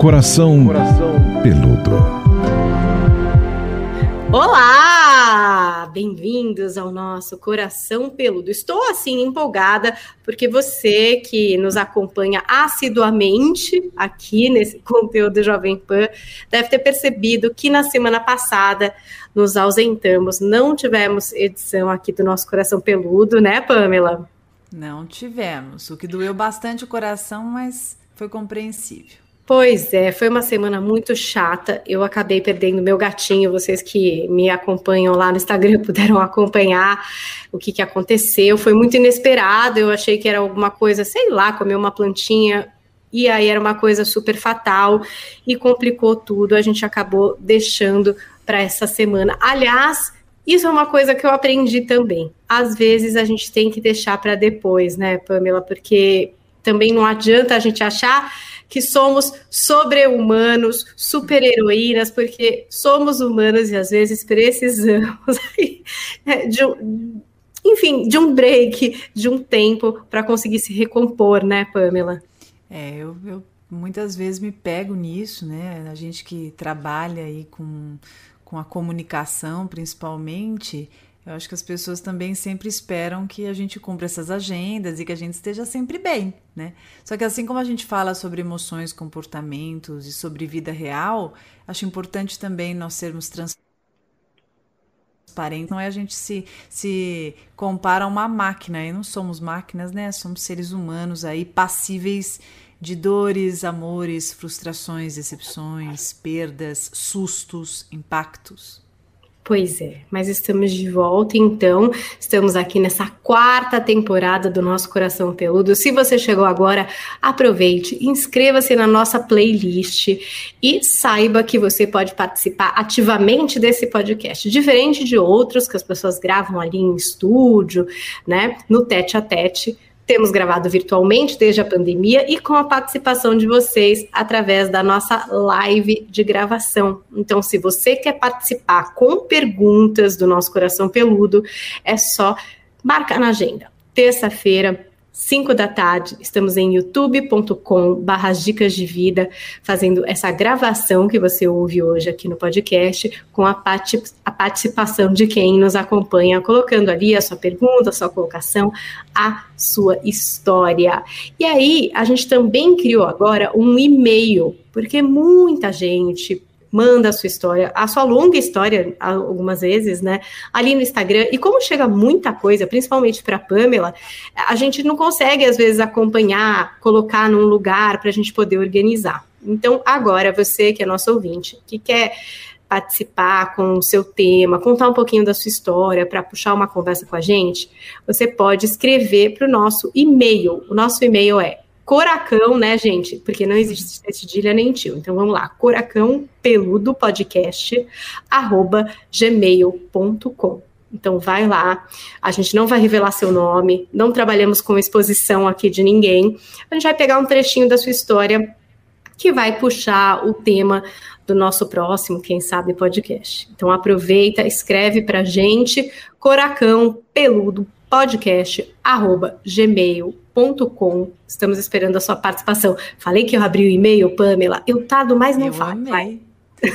Coração, Coração peludo. Olá! Bem-vindos ao nosso Coração Peludo. Estou assim empolgada porque você que nos acompanha assiduamente aqui nesse conteúdo Jovem Pan deve ter percebido que na semana passada nos ausentamos, não tivemos edição aqui do nosso Coração Peludo, né, Pamela? Não tivemos, o que doeu bastante o coração, mas foi compreensível. Pois é, foi uma semana muito chata. Eu acabei perdendo meu gatinho. Vocês que me acompanham lá no Instagram puderam acompanhar o que, que aconteceu. Foi muito inesperado. Eu achei que era alguma coisa, sei lá, comer uma plantinha. E aí era uma coisa super fatal e complicou tudo. A gente acabou deixando para essa semana. Aliás, isso é uma coisa que eu aprendi também. Às vezes a gente tem que deixar para depois, né, Pamela? Porque também não adianta a gente achar que somos sobre-humanos, super-heroínas, porque somos humanos e às vezes precisamos né, de um, enfim, de um break, de um tempo para conseguir se recompor, né, Pamela? É, eu, eu muitas vezes me pego nisso, né? A gente que trabalha aí com, com a comunicação, principalmente, eu acho que as pessoas também sempre esperam que a gente cumpra essas agendas e que a gente esteja sempre bem, né? Só que assim como a gente fala sobre emoções, comportamentos e sobre vida real, acho importante também nós sermos transparentes. Não é a gente se, se compara a uma máquina, e não somos máquinas, né? Somos seres humanos aí passíveis de dores, amores, frustrações, decepções, perdas, sustos, impactos. Pois é, mas estamos de volta então. Estamos aqui nessa quarta temporada do nosso Coração Peludo. Se você chegou agora, aproveite, inscreva-se na nossa playlist e saiba que você pode participar ativamente desse podcast, diferente de outros que as pessoas gravam ali em estúdio, né, no tete a tete temos gravado virtualmente desde a pandemia e com a participação de vocês através da nossa live de gravação. Então, se você quer participar com perguntas do nosso coração peludo, é só marcar na agenda. Terça-feira, 5 da tarde, estamos em youtube.com barra dicas de vida, fazendo essa gravação que você ouve hoje aqui no podcast, com a, a participação de quem nos acompanha, colocando ali a sua pergunta, a sua colocação, a sua história. E aí, a gente também criou agora um e-mail, porque muita gente manda a sua história, a sua longa história, algumas vezes, né? Ali no Instagram. E como chega muita coisa, principalmente para Pamela, a gente não consegue, às vezes, acompanhar, colocar num lugar para a gente poder organizar. Então, agora, você que é nosso ouvinte, que quer participar com o seu tema, contar um pouquinho da sua história, para puxar uma conversa com a gente, você pode escrever para o nosso e-mail. O nosso e-mail é Coracão, né, gente? Porque não existe cedilha nem tio. Então vamos lá, coracão peludo podcast arroba gmail.com. Então vai lá, a gente não vai revelar seu nome, não trabalhamos com exposição aqui de ninguém. A gente vai pegar um trechinho da sua história que vai puxar o tema do nosso próximo, quem sabe, podcast. Então aproveita, escreve pra gente, coracão peludo podcast arroba gmail.com com. Estamos esperando a sua participação. Falei que eu abri o e-mail, Pamela. Eu tado, mas não eu falo.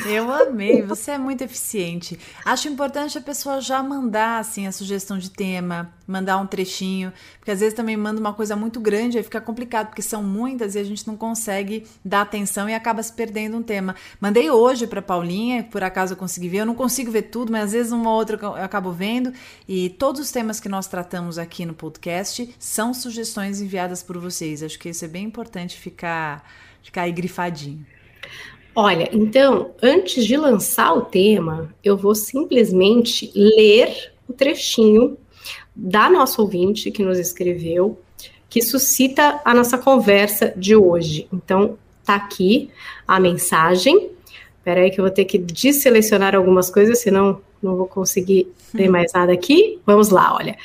Eu amei, você é muito eficiente. Acho importante a pessoa já mandar assim a sugestão de tema, mandar um trechinho, porque às vezes também manda uma coisa muito grande, aí fica complicado, porque são muitas e a gente não consegue dar atenção e acaba se perdendo um tema. Mandei hoje para Paulinha, por acaso eu consegui ver, eu não consigo ver tudo, mas às vezes uma ou outra eu acabo vendo, e todos os temas que nós tratamos aqui no podcast são sugestões enviadas por vocês. Acho que isso é bem importante ficar ficar aí grifadinho. Olha, então, antes de lançar o tema, eu vou simplesmente ler o trechinho da nossa ouvinte que nos escreveu, que suscita a nossa conversa de hoje. Então, tá aqui a mensagem. Espera aí que eu vou ter que desselecionar algumas coisas, senão não vou conseguir ler mais nada aqui. Vamos lá, olha.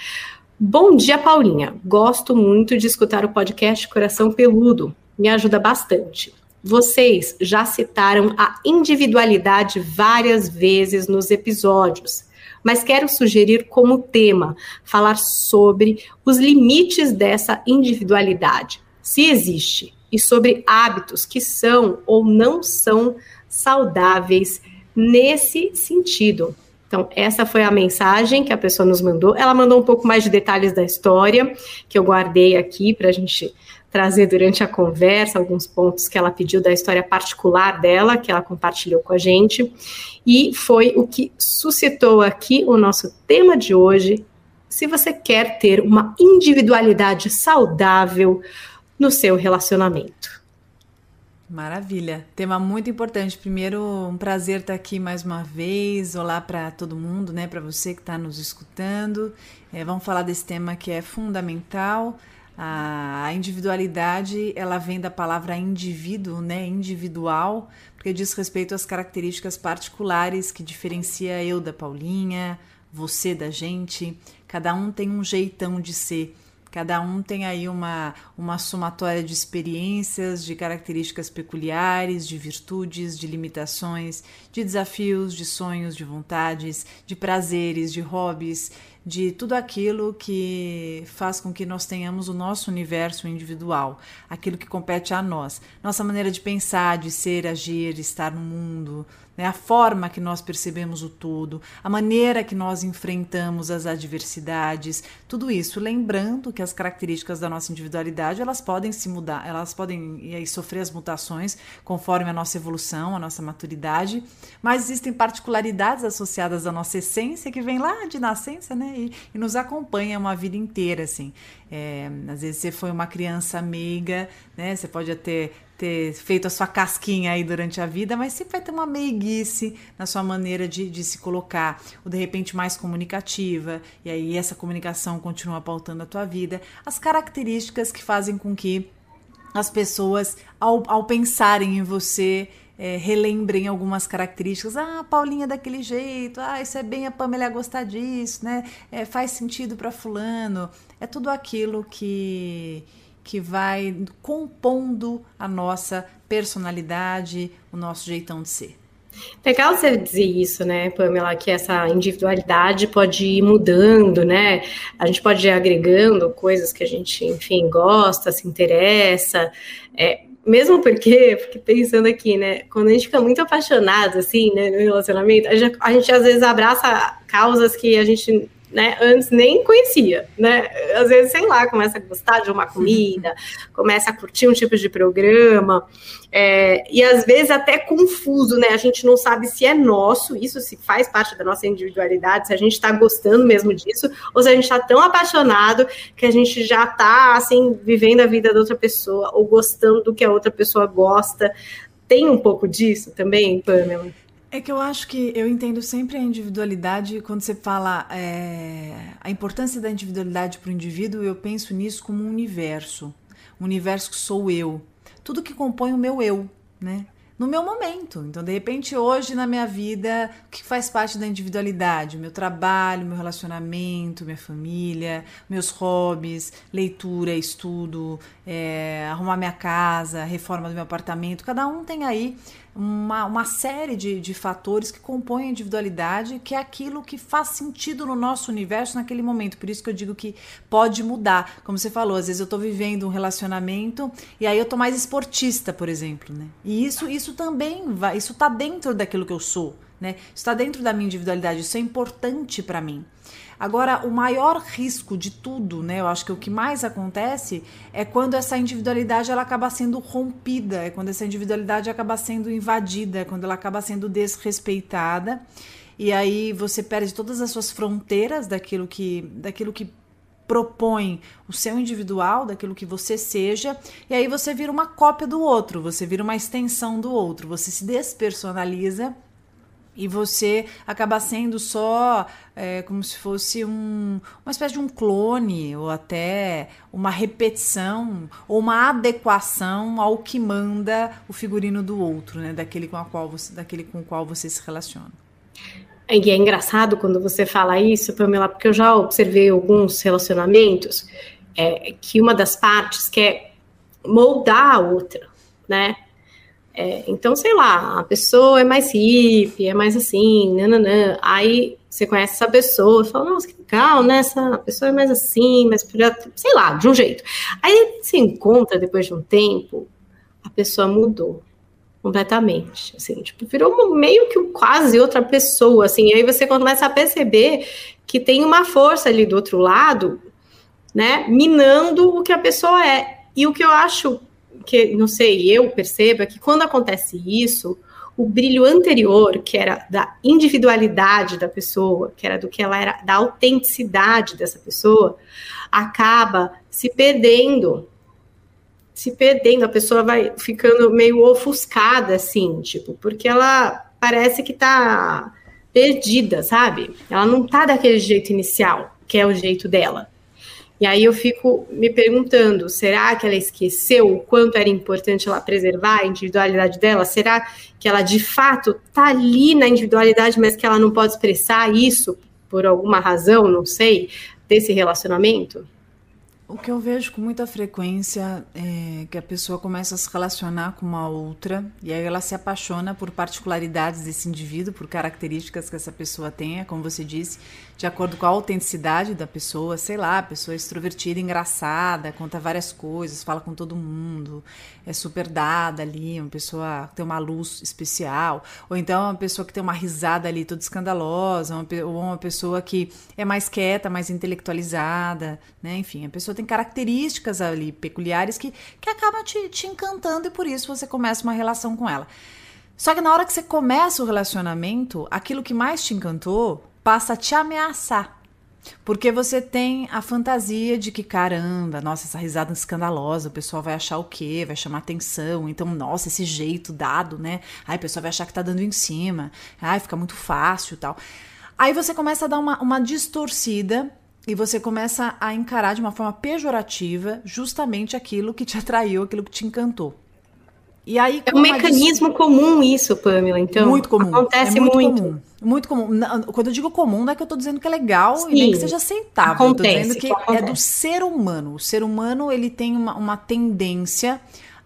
Bom dia, Paulinha. Gosto muito de escutar o podcast Coração Peludo. Me ajuda bastante. Vocês já citaram a individualidade várias vezes nos episódios, mas quero sugerir como tema falar sobre os limites dessa individualidade, se existe, e sobre hábitos que são ou não são saudáveis nesse sentido. Então, essa foi a mensagem que a pessoa nos mandou. Ela mandou um pouco mais de detalhes da história, que eu guardei aqui para a gente trazer durante a conversa alguns pontos que ela pediu da história particular dela, que ela compartilhou com a gente. E foi o que suscitou aqui o nosso tema de hoje. Se você quer ter uma individualidade saudável no seu relacionamento. Maravilha, tema muito importante. Primeiro, um prazer estar aqui mais uma vez. Olá para todo mundo, né? Para você que está nos escutando. É, vamos falar desse tema que é fundamental. A individualidade, ela vem da palavra indivíduo, né? Individual, porque diz respeito às características particulares que diferencia eu da Paulinha, você da gente. Cada um tem um jeitão de ser. Cada um tem aí uma, uma somatória de experiências, de características peculiares, de virtudes, de limitações, de desafios, de sonhos, de vontades, de prazeres, de hobbies, de tudo aquilo que faz com que nós tenhamos o nosso universo individual, aquilo que compete a nós, nossa maneira de pensar, de ser, agir, estar no mundo, né? a forma que nós percebemos o todo, a maneira que nós enfrentamos as adversidades, tudo isso, lembrando que as características da nossa individualidade elas podem se mudar, elas podem e aí, sofrer as mutações conforme a nossa evolução, a nossa maturidade, mas existem particularidades associadas à nossa essência que vem lá de nascença, né? E, e nos acompanha uma vida inteira, assim. É, às vezes você foi uma criança meiga, né? Você pode até ter feito a sua casquinha aí durante a vida, mas sempre vai ter uma meiguice na sua maneira de, de se colocar, ou de repente mais comunicativa, e aí essa comunicação continua pautando a tua vida. As características que fazem com que as pessoas, ao, ao pensarem em você, é, relembrem algumas características. Ah, Paulinha é daquele jeito, ah, isso é bem a Pamela gostar disso, né? É, faz sentido para fulano. É tudo aquilo que que vai compondo a nossa personalidade, o nosso jeitão de ser. Legal você dizer isso, né, Pamela, que essa individualidade pode ir mudando, né? A gente pode ir agregando coisas que a gente, enfim, gosta, se interessa. É, mesmo porque, porque pensando aqui, né, quando a gente fica muito apaixonado, assim, né, no relacionamento, a gente, a gente às vezes abraça causas que a gente né, antes nem conhecia, né? Às vezes, sei lá, começa a gostar de uma comida, começa a curtir um tipo de programa, é, e às vezes até confuso, né? A gente não sabe se é nosso, isso se faz parte da nossa individualidade, se a gente está gostando mesmo disso, ou se a gente está tão apaixonado que a gente já está assim vivendo a vida da outra pessoa ou gostando do que a outra pessoa gosta. Tem um pouco disso também, Pamela? É que eu acho que eu entendo sempre a individualidade quando você fala é, a importância da individualidade para o indivíduo, eu penso nisso como um universo, um universo que sou eu, tudo que compõe o meu eu, né? No meu momento. Então, de repente, hoje na minha vida, o que faz parte da individualidade? Meu trabalho, meu relacionamento, minha família, meus hobbies, leitura, estudo, é, arrumar minha casa, reforma do meu apartamento. Cada um tem aí uma, uma série de, de fatores que compõem a individualidade, que é aquilo que faz sentido no nosso universo naquele momento. Por isso que eu digo que pode mudar. Como você falou, às vezes eu estou vivendo um relacionamento e aí eu tô mais esportista, por exemplo, né? E isso, isso também vai, isso tá dentro daquilo que eu sou, né? Isso está dentro da minha individualidade, isso é importante para mim. Agora, o maior risco de tudo, né? Eu acho que o que mais acontece é quando essa individualidade ela acaba sendo rompida, é quando essa individualidade acaba sendo invadida, é quando ela acaba sendo desrespeitada. E aí você perde todas as suas fronteiras daquilo que, daquilo que propõe o seu individual, daquilo que você seja, e aí você vira uma cópia do outro, você vira uma extensão do outro, você se despersonaliza e você acaba sendo só é, como se fosse um, uma espécie de um clone ou até uma repetição ou uma adequação ao que manda o figurino do outro, né? Daquele com, a qual você, daquele com o qual você se relaciona. E é engraçado quando você fala isso, Pamela, porque eu já observei alguns relacionamentos é, que uma das partes quer moldar a outra, né? É, então, sei lá, a pessoa é mais hippie, é mais assim, nananã. Aí você conhece essa pessoa, fala, nossa, que legal, né? Essa pessoa é mais assim, mas sei lá, de um jeito. Aí se encontra depois de um tempo, a pessoa mudou completamente, assim, tipo, virou meio que quase outra pessoa, assim, e aí você começa a perceber que tem uma força ali do outro lado, né, minando o que a pessoa é. E o que eu acho que, não sei, eu percebo é que quando acontece isso, o brilho anterior, que era da individualidade da pessoa, que era do que ela era, da autenticidade dessa pessoa, acaba se perdendo. Se perdendo, a pessoa vai ficando meio ofuscada, assim, tipo, porque ela parece que tá perdida, sabe? Ela não tá daquele jeito inicial, que é o jeito dela. E aí eu fico me perguntando, será que ela esqueceu o quanto era importante ela preservar a individualidade dela? Será que ela de fato está ali na individualidade, mas que ela não pode expressar isso por alguma razão, não sei, desse relacionamento? O que eu vejo com muita frequência é que a pessoa começa a se relacionar com uma outra e aí ela se apaixona por particularidades desse indivíduo, por características que essa pessoa tenha, como você disse, de acordo com a autenticidade da pessoa, sei lá, a pessoa é extrovertida, engraçada, conta várias coisas, fala com todo mundo, é super dada ali, uma pessoa que tem uma luz especial, ou então uma pessoa que tem uma risada ali toda escandalosa, uma, ou uma pessoa que é mais quieta, mais intelectualizada, né? Enfim, a pessoa tem características ali peculiares que, que acabam te, te encantando e por isso você começa uma relação com ela. Só que na hora que você começa o relacionamento, aquilo que mais te encantou passa a te ameaçar. Porque você tem a fantasia de que, caramba, nossa, essa risada escandalosa, o pessoal vai achar o quê? Vai chamar atenção. Então, nossa, esse jeito dado, né? Aí o pessoal vai achar que tá dando em cima. Ai, fica muito fácil tal. Aí você começa a dar uma, uma distorcida e você começa a encarar de uma forma pejorativa justamente aquilo que te atraiu, aquilo que te encantou. E aí, é um mecanismo comum isso, Pamela, então. Muito comum. Acontece é muito. muito. Comum. Muito comum. Quando eu digo comum, não é que eu estou dizendo que é legal Sim, e nem que seja aceitável. Acontece, eu tô dizendo que acontece. é do ser humano. O ser humano, ele tem uma, uma tendência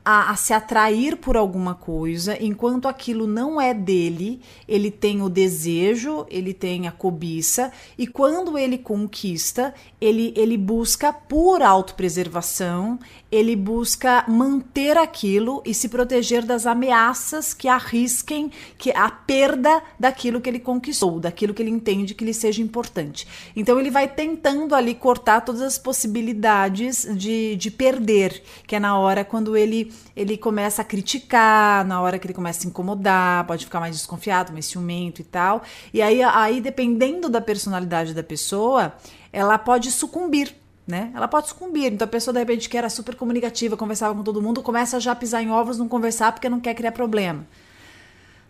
a, a, se atrair por alguma coisa, enquanto aquilo não é dele, ele tem o desejo, ele tem a cobiça, e quando ele conquista, ele, ele busca por autopreservação, ele busca manter aquilo e se proteger das ameaças que arrisquem que a perda daquilo que ele conquistou, daquilo que ele entende que lhe seja importante. Então ele vai tentando ali cortar todas as possibilidades de, de perder, que é na hora quando ele, ele começa a criticar, na hora que ele começa a incomodar, pode ficar mais desconfiado, mais ciumento e tal. E aí, aí dependendo da personalidade da pessoa, ela pode sucumbir né? Ela pode sucumbir. Então a pessoa, de repente, que era super comunicativa, conversava com todo mundo, começa já a pisar em ovos, não conversar porque não quer criar problema.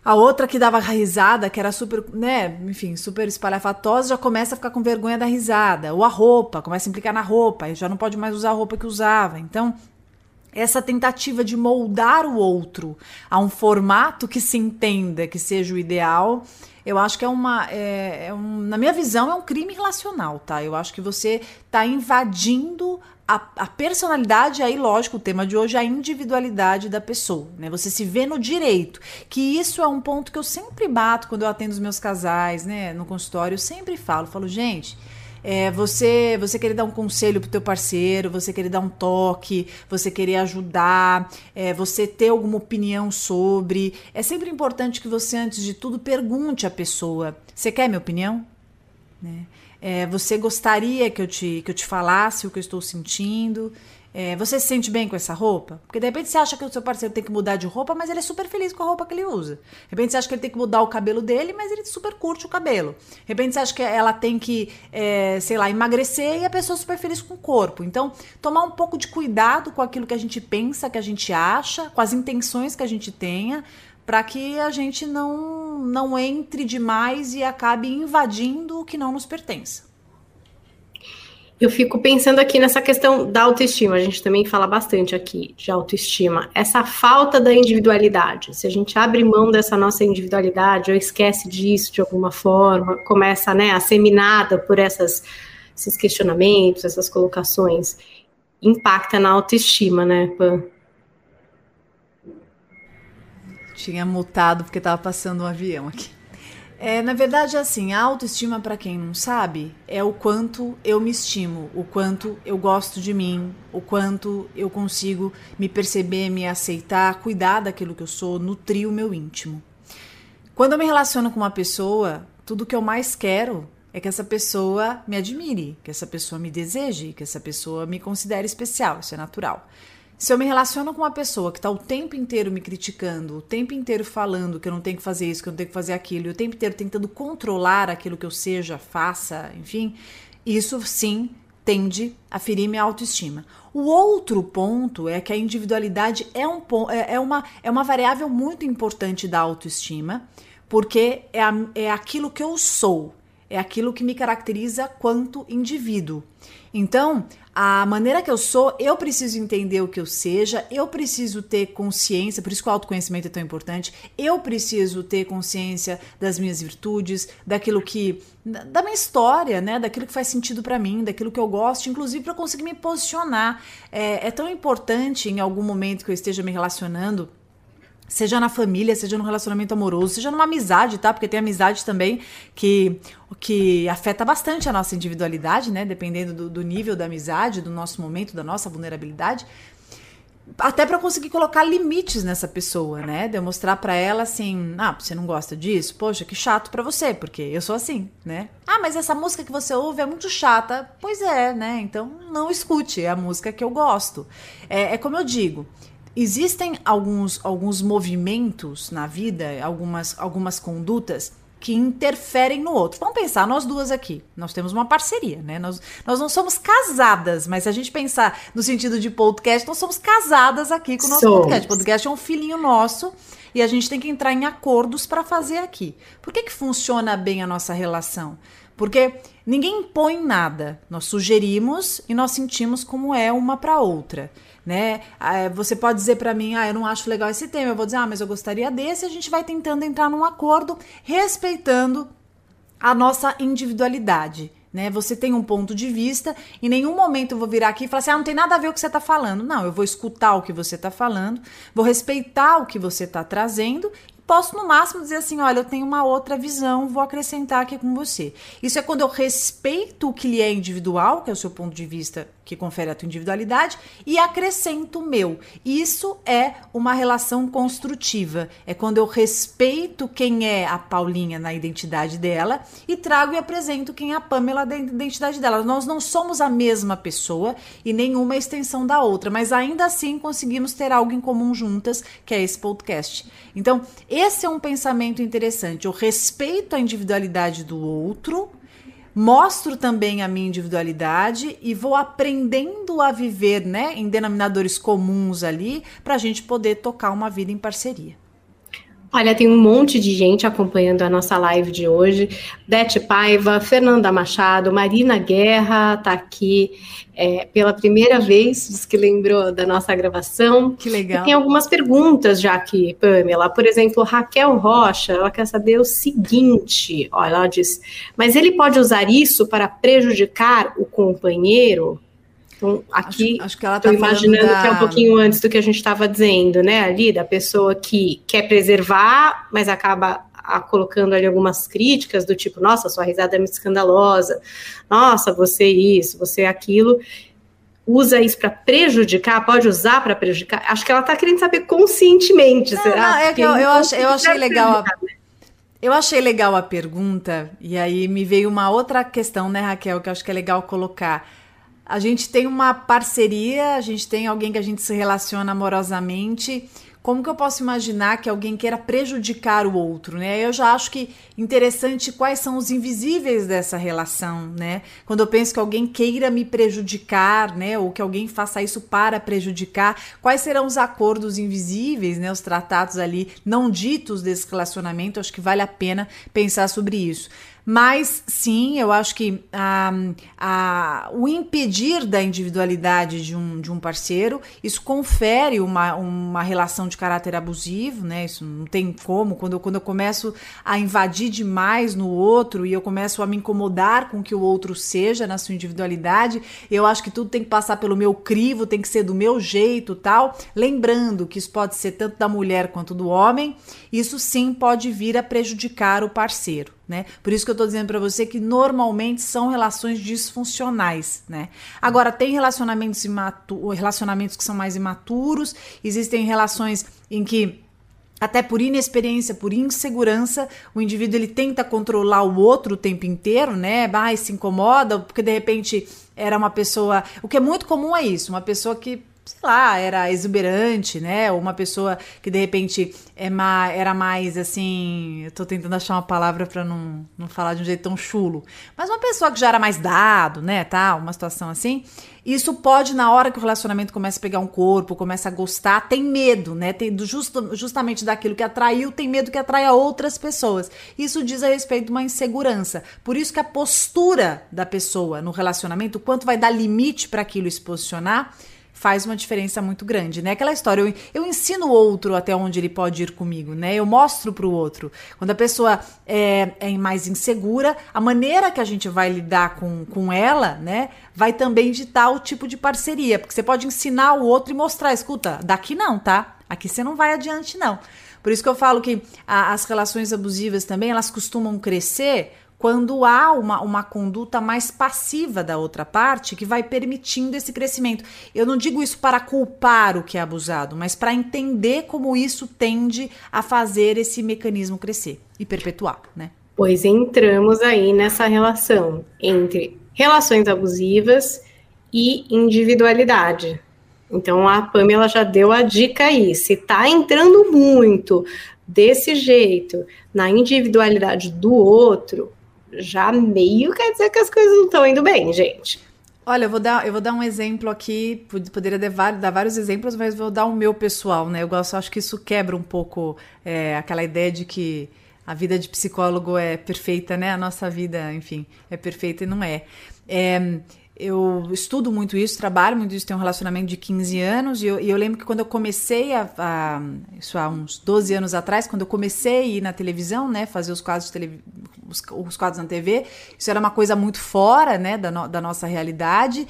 A outra que dava risada, que era super, né, enfim, super espalhafatosa, já começa a ficar com vergonha da risada. Ou a roupa, começa a implicar na roupa, já não pode mais usar a roupa que usava. Então, essa tentativa de moldar o outro a um formato que se entenda que seja o ideal, eu acho que é uma. É, é um, na minha visão, é um crime relacional, tá? Eu acho que você está invadindo a, a, personalidade, aí, lógico, o tema de hoje é a individualidade da pessoa, né? Você se vê no direito. Que isso é um ponto que eu sempre bato quando eu atendo os meus casais, né? No consultório, eu sempre falo, falo, gente é, você você querer dar um conselho pro teu parceiro, você querer dar um toque, você querer ajudar, é, você ter alguma opinião sobre. É sempre importante que você, antes de tudo, pergunte à pessoa: você quer minha opinião? Né? É, você gostaria que eu, te, que eu te falasse o que eu estou sentindo? É, você se sente bem com essa roupa? Porque de repente você acha que o seu parceiro tem que mudar de roupa, mas ele é super feliz com a roupa que ele usa. De repente você acha que ele tem que mudar o cabelo dele, mas ele super curte o cabelo. De repente você acha que ela tem que, é, sei lá, emagrecer e a pessoa super feliz com o corpo. Então, tomar um pouco de cuidado com aquilo que a gente pensa, que a gente acha, com as intenções que a gente tenha, para que a gente não, não entre demais e acabe invadindo o que não nos pertence. Eu fico pensando aqui nessa questão da autoestima. A gente também fala bastante aqui de autoestima. Essa falta da individualidade. Se a gente abre mão dessa nossa individualidade ou esquece disso de alguma forma, começa né, a ser minada por essas, esses questionamentos, essas colocações, impacta na autoestima, né, Pan? Tinha mutado porque estava passando um avião aqui. É, na verdade, assim, a autoestima, para quem não sabe, é o quanto eu me estimo, o quanto eu gosto de mim, o quanto eu consigo me perceber, me aceitar, cuidar daquilo que eu sou, nutrir o meu íntimo. Quando eu me relaciono com uma pessoa, tudo que eu mais quero é que essa pessoa me admire, que essa pessoa me deseje, que essa pessoa me considere especial, isso é natural. Se eu me relaciono com uma pessoa que está o tempo inteiro me criticando, o tempo inteiro falando que eu não tenho que fazer isso, que eu não tenho que fazer aquilo, e o tempo inteiro tentando controlar aquilo que eu seja, faça, enfim, isso sim tende a ferir minha autoestima. O outro ponto é que a individualidade é, um, é, é, uma, é uma variável muito importante da autoestima, porque é, a, é aquilo que eu sou, é aquilo que me caracteriza quanto indivíduo. Então, a maneira que eu sou, eu preciso entender o que eu seja, eu preciso ter consciência, por isso que o autoconhecimento é tão importante. Eu preciso ter consciência das minhas virtudes, daquilo que da minha história, né, daquilo que faz sentido para mim, daquilo que eu gosto, inclusive para conseguir me posicionar. É, é tão importante em algum momento que eu esteja me relacionando Seja na família, seja no relacionamento amoroso, seja numa amizade, tá? Porque tem amizade também que, que afeta bastante a nossa individualidade, né? Dependendo do, do nível da amizade, do nosso momento, da nossa vulnerabilidade. Até para conseguir colocar limites nessa pessoa, né? Demonstrar para ela assim: ah, você não gosta disso? Poxa, que chato para você, porque eu sou assim, né? Ah, mas essa música que você ouve é muito chata. Pois é, né? Então não escute, é a música que eu gosto. É, é como eu digo existem alguns, alguns movimentos na vida, algumas, algumas condutas que interferem no outro. Vamos pensar, nós duas aqui, nós temos uma parceria, né? Nós, nós não somos casadas, mas se a gente pensar no sentido de podcast, nós somos casadas aqui com o nosso somos. podcast. O podcast é um filhinho nosso e a gente tem que entrar em acordos para fazer aqui. Por que, que funciona bem a nossa relação? Porque ninguém impõe nada, nós sugerimos e nós sentimos como é uma para outra né? Ah, você pode dizer para mim, ah, eu não acho legal esse tema. Eu vou dizer, ah, mas eu gostaria desse. A gente vai tentando entrar num acordo, respeitando a nossa individualidade. Né? Você tem um ponto de vista, em nenhum momento eu vou virar aqui e falar assim: ah, não tem nada a ver o que você está falando. Não, eu vou escutar o que você está falando, vou respeitar o que você está trazendo posso no máximo dizer assim, olha, eu tenho uma outra visão, vou acrescentar aqui com você. Isso é quando eu respeito o que lhe é individual, que é o seu ponto de vista que confere a tua individualidade, e acrescento o meu. Isso é uma relação construtiva. É quando eu respeito quem é a Paulinha na identidade dela e trago e apresento quem é a Pamela da identidade dela. Nós não somos a mesma pessoa e nenhuma extensão da outra, mas ainda assim conseguimos ter algo em comum juntas, que é esse podcast. Então, esse é um pensamento interessante. Eu respeito a individualidade do outro mostro também a minha individualidade e vou aprendendo a viver né, em denominadores comuns ali para a gente poder tocar uma vida em parceria. Olha, tem um monte de gente acompanhando a nossa live de hoje. Dete Paiva, Fernanda Machado, Marina Guerra está aqui é, pela primeira vez, diz que lembrou da nossa gravação. Que legal. E tem algumas perguntas já aqui, Pamela. Por exemplo, Raquel Rocha, ela quer saber o seguinte: olha, ela diz, mas ele pode usar isso para prejudicar o companheiro? Então, aqui, acho, acho que ela tá imaginando da... que é um pouquinho antes do que a gente estava dizendo, né, ali, da pessoa que quer preservar, mas acaba a, colocando ali algumas críticas do tipo, nossa, sua risada é muito escandalosa, nossa, você isso, você aquilo, usa isso para prejudicar, pode usar para prejudicar. Acho que ela está querendo saber conscientemente, não, será? Não, é que eu, eu, achei, eu achei legal a, né? eu achei legal a pergunta, e aí me veio uma outra questão, né, Raquel, que eu acho que é legal colocar a gente tem uma parceria, a gente tem alguém que a gente se relaciona amorosamente. Como que eu posso imaginar que alguém queira prejudicar o outro, né? Eu já acho que interessante quais são os invisíveis dessa relação, né? Quando eu penso que alguém queira me prejudicar, né, ou que alguém faça isso para prejudicar, quais serão os acordos invisíveis, né, os tratados ali não ditos desse relacionamento? Acho que vale a pena pensar sobre isso. Mas sim, eu acho que o impedir da individualidade de um, de um parceiro, isso confere uma, uma relação de caráter abusivo, né? Isso não tem como. Quando eu, quando eu começo a invadir demais no outro e eu começo a me incomodar com que o outro seja na sua individualidade, eu acho que tudo tem que passar pelo meu crivo, tem que ser do meu jeito tal. Lembrando que isso pode ser tanto da mulher quanto do homem, isso sim pode vir a prejudicar o parceiro Né? Por isso que eu estou dizendo para você que normalmente são relações disfuncionais, né? Agora tem relacionamentos relacionamentos que são mais imaturos, existem relações em que até por inexperiência, por insegurança, o indivíduo ele tenta controlar o outro o tempo inteiro, né? Vai se incomoda porque de repente era uma pessoa, o que é muito comum é isso, uma pessoa que sei lá, era exuberante, né? Ou uma pessoa que de repente é ma era mais assim. Eu tô tentando achar uma palavra para não, não falar de um jeito tão chulo. Mas uma pessoa que já era mais dado, né? Tal, uma situação assim. Isso pode, na hora que o relacionamento começa a pegar um corpo, começa a gostar, tem medo, né? Tem justo, justamente daquilo que atraiu, tem medo que atraia outras pessoas. Isso diz a respeito de uma insegurança. Por isso que a postura da pessoa no relacionamento, quanto vai dar limite para aquilo se posicionar faz uma diferença muito grande, né? Aquela história, eu, eu ensino o outro até onde ele pode ir comigo, né? Eu mostro para o outro. Quando a pessoa é, é mais insegura, a maneira que a gente vai lidar com, com ela, né? Vai também ditar o tipo de parceria, porque você pode ensinar o outro e mostrar, escuta, daqui não, tá? Aqui você não vai adiante, não. Por isso que eu falo que a, as relações abusivas também, elas costumam crescer quando há uma, uma conduta mais passiva da outra parte que vai permitindo esse crescimento. Eu não digo isso para culpar o que é abusado, mas para entender como isso tende a fazer esse mecanismo crescer e perpetuar, né? Pois entramos aí nessa relação entre relações abusivas e individualidade. Então a Pamela já deu a dica aí. Se tá entrando muito desse jeito na individualidade do outro, já meio quer dizer que as coisas não estão indo bem, gente. Olha, eu vou dar, eu vou dar um exemplo aqui, poderia dar, vários exemplos, mas vou dar o meu pessoal, né? Eu gosto, acho que isso quebra um pouco é, aquela ideia de que a vida de psicólogo é perfeita, né? A nossa vida, enfim, é perfeita e não é. é eu estudo muito isso, trabalho muito isso, tenho um relacionamento de 15 anos, e eu, e eu lembro que quando eu comecei a, a, Isso há uns 12 anos atrás, quando eu comecei a ir na televisão, né, fazer os quadros, tele, os, os, quadros na TV, isso era uma coisa muito fora, né, da, no, da nossa realidade,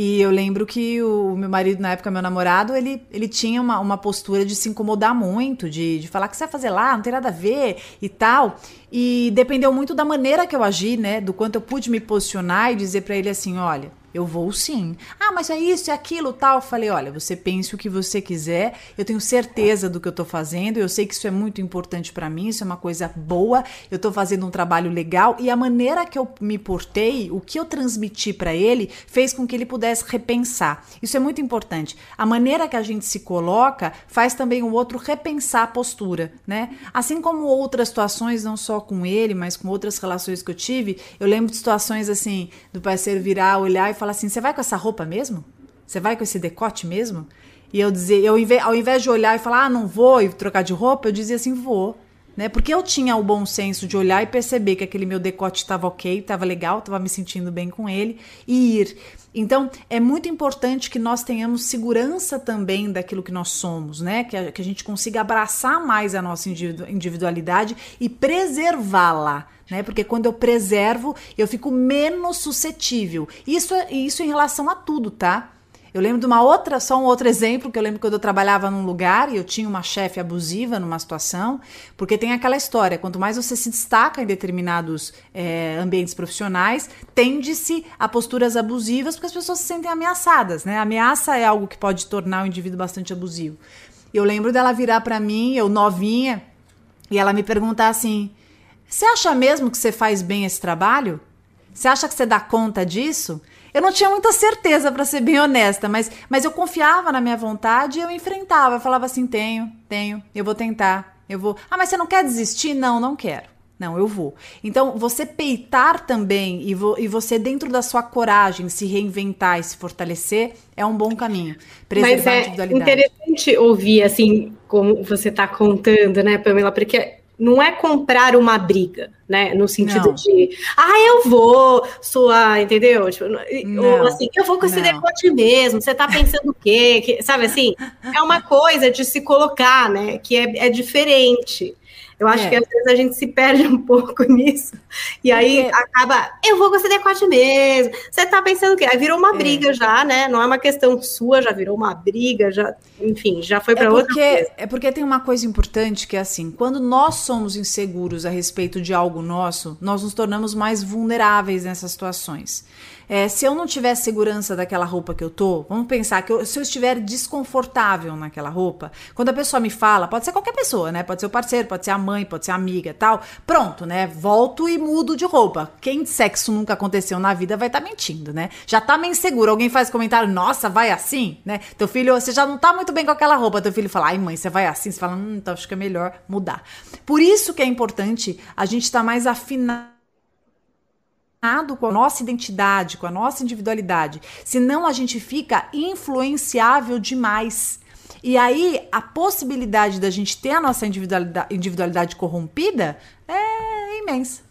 e eu lembro que o meu marido, na época, meu namorado, ele, ele tinha uma, uma postura de se incomodar muito, de, de falar que você vai fazer lá, não tem nada a ver e tal. E dependeu muito da maneira que eu agi, né? Do quanto eu pude me posicionar e dizer para ele assim: olha, eu vou sim. Ah, mas é isso, é aquilo, tal. Falei, olha, você pense o que você quiser. Eu tenho certeza do que eu tô fazendo. Eu sei que isso é muito importante para mim. Isso é uma coisa boa. Eu tô fazendo um trabalho legal e a maneira que eu me portei, o que eu transmiti para ele, fez com que ele pudesse repensar. Isso é muito importante. A maneira que a gente se coloca faz também o outro repensar a postura, né? Assim como outras situações, não só com ele, mas com outras relações que eu tive, eu lembro de situações assim, do parceiro virar, olhar e falar assim: você vai com essa roupa mesmo? Você vai com esse decote mesmo? E eu dizer, eu ao invés de olhar e falar, ah, não vou e trocar de roupa, eu dizia assim, vou. Né? Porque eu tinha o bom senso de olhar e perceber que aquele meu decote estava ok, estava legal, estava me sentindo bem com ele e ir. Então, é muito importante que nós tenhamos segurança também daquilo que nós somos, né? Que a, que a gente consiga abraçar mais a nossa individualidade e preservá-la né? Porque quando eu preservo, eu fico menos suscetível. Isso, é, isso em relação a tudo, tá? Eu lembro de uma outra, só um outro exemplo, que eu lembro quando eu trabalhava num lugar e eu tinha uma chefe abusiva numa situação, porque tem aquela história, quanto mais você se destaca em determinados é, ambientes profissionais, tende-se a posturas abusivas, porque as pessoas se sentem ameaçadas, né? Ameaça é algo que pode tornar o indivíduo bastante abusivo. Eu lembro dela virar para mim, eu novinha, e ela me perguntar assim: você acha mesmo que você faz bem esse trabalho? Você acha que você dá conta disso? Eu não tinha muita certeza, para ser bem honesta, mas, mas eu confiava na minha vontade e eu enfrentava. Eu falava assim: tenho, tenho, eu vou tentar, eu vou. Ah, mas você não quer desistir? Não, não quero. Não, eu vou. Então, você peitar também e, vo, e você, dentro da sua coragem, se reinventar e se fortalecer, é um bom caminho. Preservar Mas é interessante ouvir, assim, como você está contando, né, Pamela? Porque não é comprar uma briga, né? No sentido não. de, ah, eu vou suar, entendeu? Tipo, ou assim, eu vou com esse decote mesmo, você tá pensando o quê? Que, sabe assim? É uma coisa de se colocar, né? Que é, é diferente. Eu acho é. que às vezes a gente se perde um pouco nisso. E aí Porque... acaba, eu vou com esse decote mesmo. Você tá pensando o quê? Aí virou uma é. briga já, né? Não é uma questão sua, já virou uma briga, já, enfim, já foi para é outra coisa. É porque tem uma coisa importante que é assim, quando nós somos inseguros a respeito de algo nosso, nós nos tornamos mais vulneráveis nessas situações. É, se eu não tiver segurança daquela roupa que eu tô, vamos pensar que eu, se eu estiver desconfortável naquela roupa, quando a pessoa me fala, pode ser qualquer pessoa, né? Pode ser o parceiro, pode ser a mãe, pode ser a amiga tal. Pronto, né? Volto e mudo de roupa. Quem sexo nunca aconteceu na vida vai estar tá mentindo, né? Já tá meio inseguro. Alguém faz comentário, nossa, vai assim, né? Teu filho, você já não tá muito bem com aquela roupa. Teu filho fala, ai mãe, você vai assim. Você fala, hum, então acho que é melhor mudar. Por isso que é importante a gente estar tá mais afinado com a nossa identidade, com a nossa individualidade. Senão a gente fica influenciável demais. E aí a possibilidade da gente ter a nossa individualidade, individualidade corrompida é imensa.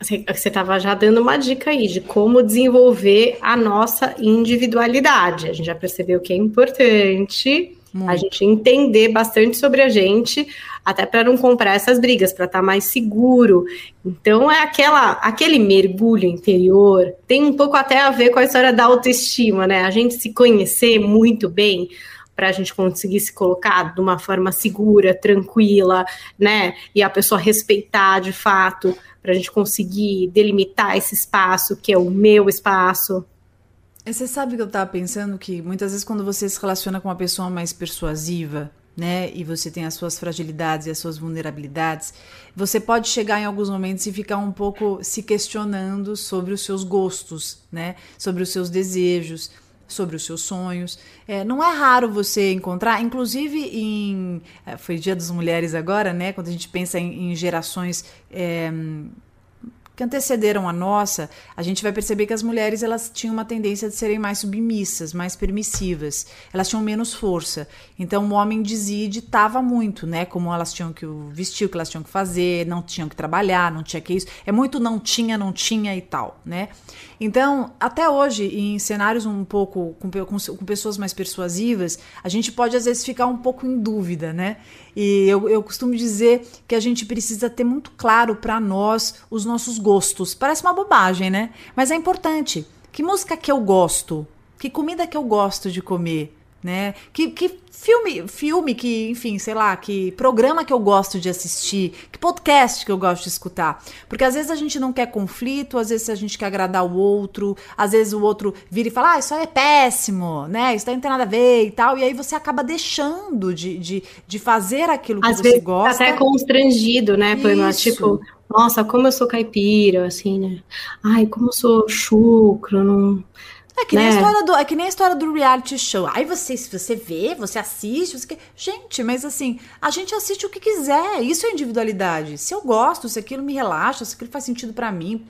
Você estava já dando uma dica aí de como desenvolver a nossa individualidade. A gente já percebeu que é importante Muito. a gente entender bastante sobre a gente, até para não comprar essas brigas, para estar tá mais seguro. Então é aquela aquele mergulho interior, tem um pouco até a ver com a história da autoestima, né? A gente se conhecer muito bem para a gente conseguir se colocar de uma forma segura, tranquila, né? E a pessoa respeitar de fato, para a gente conseguir delimitar esse espaço que é o meu espaço. Você sabe que eu estava pensando que muitas vezes quando você se relaciona com uma pessoa mais persuasiva, né, e você tem as suas fragilidades e as suas vulnerabilidades, você pode chegar em alguns momentos e ficar um pouco se questionando sobre os seus gostos, né, sobre os seus desejos, sobre os seus sonhos. É, não é raro você encontrar, inclusive em. É, foi Dia das Mulheres agora, né? Quando a gente pensa em, em gerações. É, que antecederam a nossa, a gente vai perceber que as mulheres elas tinham uma tendência de serem mais submissas, mais permissivas. Elas tinham menos força. Então o homem dizia e ditava muito, né? Como elas tinham que vestir, o que elas tinham que fazer, não tinham que trabalhar, não tinha que isso. É muito não tinha, não tinha e tal, né? Então, até hoje, em cenários um pouco com, com, com pessoas mais persuasivas, a gente pode às vezes ficar um pouco em dúvida, né? E eu, eu costumo dizer que a gente precisa ter muito claro para nós os nossos gostos. Parece uma bobagem, né? Mas é importante. Que música que eu gosto? Que comida que eu gosto de comer? Né? Que, que filme, filme que, enfim, sei lá, que programa que eu gosto de assistir, que podcast que eu gosto de escutar. Porque às vezes a gente não quer conflito, às vezes a gente quer agradar o outro, às vezes o outro vira e fala, ah, isso aí é péssimo, né? Isso aí não tem nada a ver e tal. E aí você acaba deixando de, de, de fazer aquilo que às você vezes gosta. Até constrangido, né? Por tipo, nossa, como eu sou caipira, assim, né? Ai, como eu sou chucro, não é que, nem né? a história do, é que nem a história do reality show. Aí você, se você vê, você assiste, você... Gente, mas assim, a gente assiste o que quiser. Isso é individualidade. Se eu gosto, se aquilo me relaxa, se aquilo faz sentido para mim,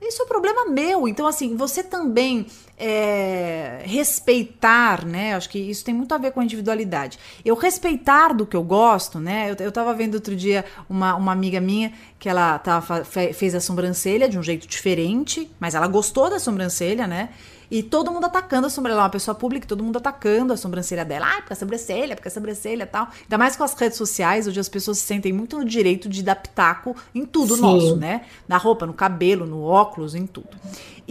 isso é um problema meu. Então, assim, você também é, respeitar, né? Acho que isso tem muito a ver com a individualidade. Eu respeitar do que eu gosto, né? Eu, eu tava vendo outro dia uma, uma amiga minha que ela tava, fez a sobrancelha de um jeito diferente, mas ela gostou da sobrancelha, né? E todo mundo atacando a sobrancelha. Ela é uma pessoa pública, todo mundo atacando a sobrancelha dela. Ah, porque a sobrancelha, porque a sobrancelha e tal. Ainda mais com as redes sociais, onde as pessoas se sentem muito no direito de dar pitaco em tudo Sim. nosso, né? Na roupa, no cabelo, no óculos, em tudo.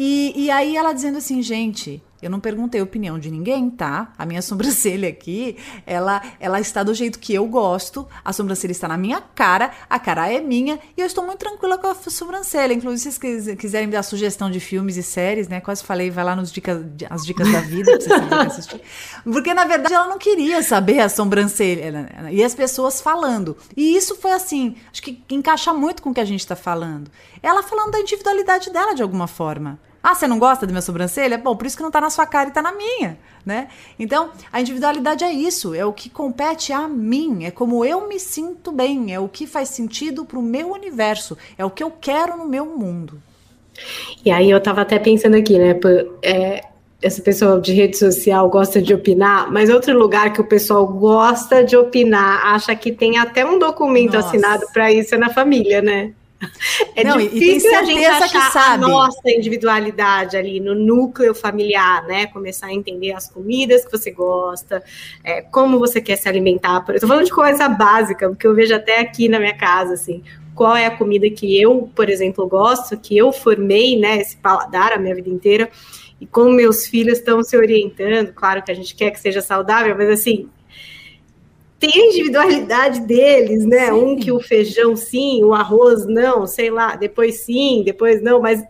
E, e aí ela dizendo assim, gente, eu não perguntei a opinião de ninguém, tá? A minha sobrancelha aqui, ela, ela está do jeito que eu gosto. A sobrancelha está na minha cara, a cara é minha e eu estou muito tranquila com a sobrancelha. Inclusive, se vocês quiserem dar sugestão de filmes e séries, né? Quase falei, vai lá nos dicas, as dicas da vida pra vocês assistir. Porque na verdade ela não queria saber a sobrancelha né? e as pessoas falando. E isso foi assim, acho que encaixa muito com o que a gente está falando. Ela falando da individualidade dela de alguma forma. Ah, você não gosta da minha sobrancelha? Bom, por isso que não tá na sua cara e tá na minha, né? Então, a individualidade é isso, é o que compete a mim, é como eu me sinto bem, é o que faz sentido pro meu universo, é o que eu quero no meu mundo. E aí eu tava até pensando aqui, né? É, essa pessoa de rede social gosta de opinar, mas outro lugar que o pessoal gosta de opinar, acha que tem até um documento Nossa. assinado para isso é na família, né? É Não, difícil a gente achar a nossa individualidade ali no núcleo familiar, né? Começar a entender as comidas que você gosta, é, como você quer se alimentar. Eu tô falando de coisa básica, porque eu vejo até aqui na minha casa, assim, qual é a comida que eu, por exemplo, gosto, que eu formei, né, esse paladar a minha vida inteira, e como meus filhos estão se orientando, claro que a gente quer que seja saudável, mas assim, tem a individualidade deles, né? Sim. Um que o feijão sim, o arroz não, sei lá, depois sim, depois não, mas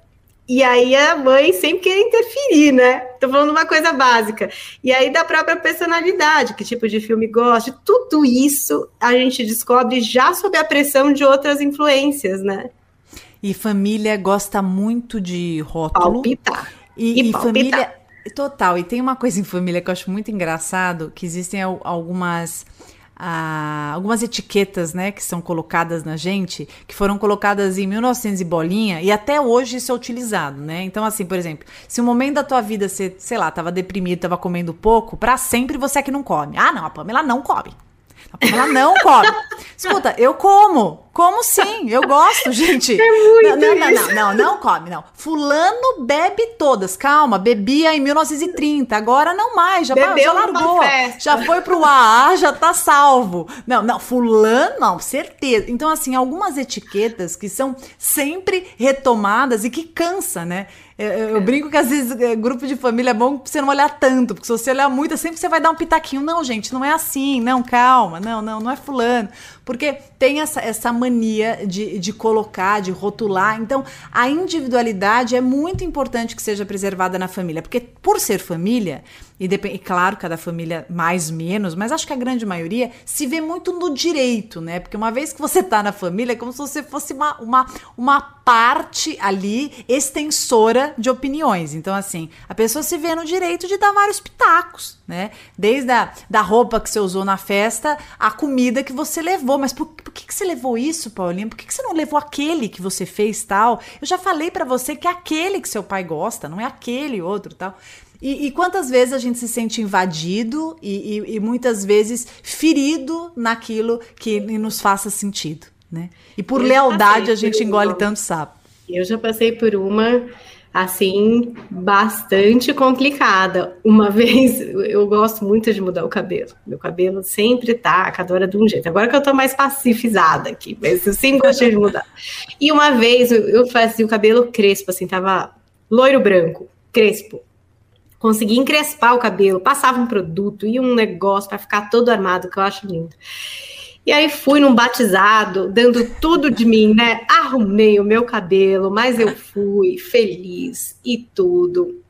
e aí a mãe sempre quer interferir, né? Tô falando uma coisa básica. E aí da própria personalidade, que tipo de filme gosta, tudo isso a gente descobre já sob a pressão de outras influências, né? E família gosta muito de rótulo. Palpitar. E, e, e família. Total. E tem uma coisa em família que eu acho muito engraçado: que existem algumas ah, algumas etiquetas, né, que são colocadas na gente, que foram colocadas em 1900 e bolinha, e até hoje isso é utilizado, né? Então, assim, por exemplo, se um momento da tua vida você, sei lá, tava deprimido, tava comendo pouco, para sempre você é que não come. Ah, não, a Pamela não come. Ela não come. Escuta, eu como. Como sim, eu gosto, gente. É muito não, não, não, não, não, come, não. Fulano bebe todas. Calma, bebia em 1930, agora não mais, já, já largou. Já foi pro AA, já tá salvo. Não, não, fulano, não, certeza. Então, assim, algumas etiquetas que são sempre retomadas e que cansa, né? Eu, brinco que às vezes é, grupo de família é bom pra você não olhar tanto, porque se você olhar muito, sempre você vai dar um pitaquinho. Não, gente, não é assim, não, calma, não, não, não é fulano. Porque tem essa, essa mania de, de colocar, de rotular. Então, a individualidade é muito importante que seja preservada na família, porque por ser família, e, depend... e claro, cada família mais menos, mas acho que a grande maioria se vê muito no direito, né? Porque uma vez que você tá na família, é como se você fosse uma, uma, uma parte ali extensora de opiniões. Então, assim, a pessoa se vê no direito de dar vários pitacos, né? Desde a da roupa que você usou na festa, a comida que você levou. Mas por, por que, que você levou isso, Paulinha? Por que, que você não levou aquele que você fez tal? Eu já falei para você que é aquele que seu pai gosta, não é aquele outro tal. E, e, quantas vezes a gente se sente invadido e, e, e, muitas vezes ferido naquilo que nos faça sentido, né? E por eu lealdade a gente engole tanto sapo. Eu já passei por uma assim bastante complicada. Uma vez eu gosto muito de mudar o cabelo. Meu cabelo sempre tá cada hora de um jeito. Agora que eu tô mais pacifizada aqui, mas eu sempre gostei de mudar. E uma vez eu fazia o cabelo crespo, assim, tava loiro branco, crespo consegui encrespar o cabelo, passava um produto e um negócio para ficar todo armado, que eu acho lindo. E aí fui num batizado, dando tudo de mim, né? Arrumei o meu cabelo, mas eu fui feliz e tudo.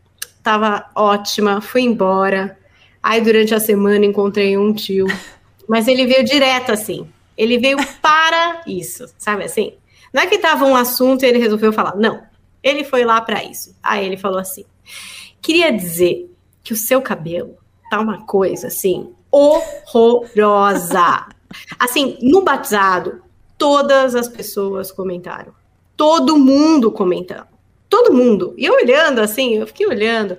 Tava ótima, fui embora. Aí durante a semana encontrei um tio, mas ele veio direto assim. Ele veio para isso, sabe assim? Não é que tava um assunto e ele resolveu falar, não. Ele foi lá para isso. Aí ele falou assim: Queria dizer que o seu cabelo tá uma coisa assim horrorosa. Assim, no batizado, todas as pessoas comentaram. Todo mundo comentando. Todo mundo. E eu olhando assim, eu fiquei olhando.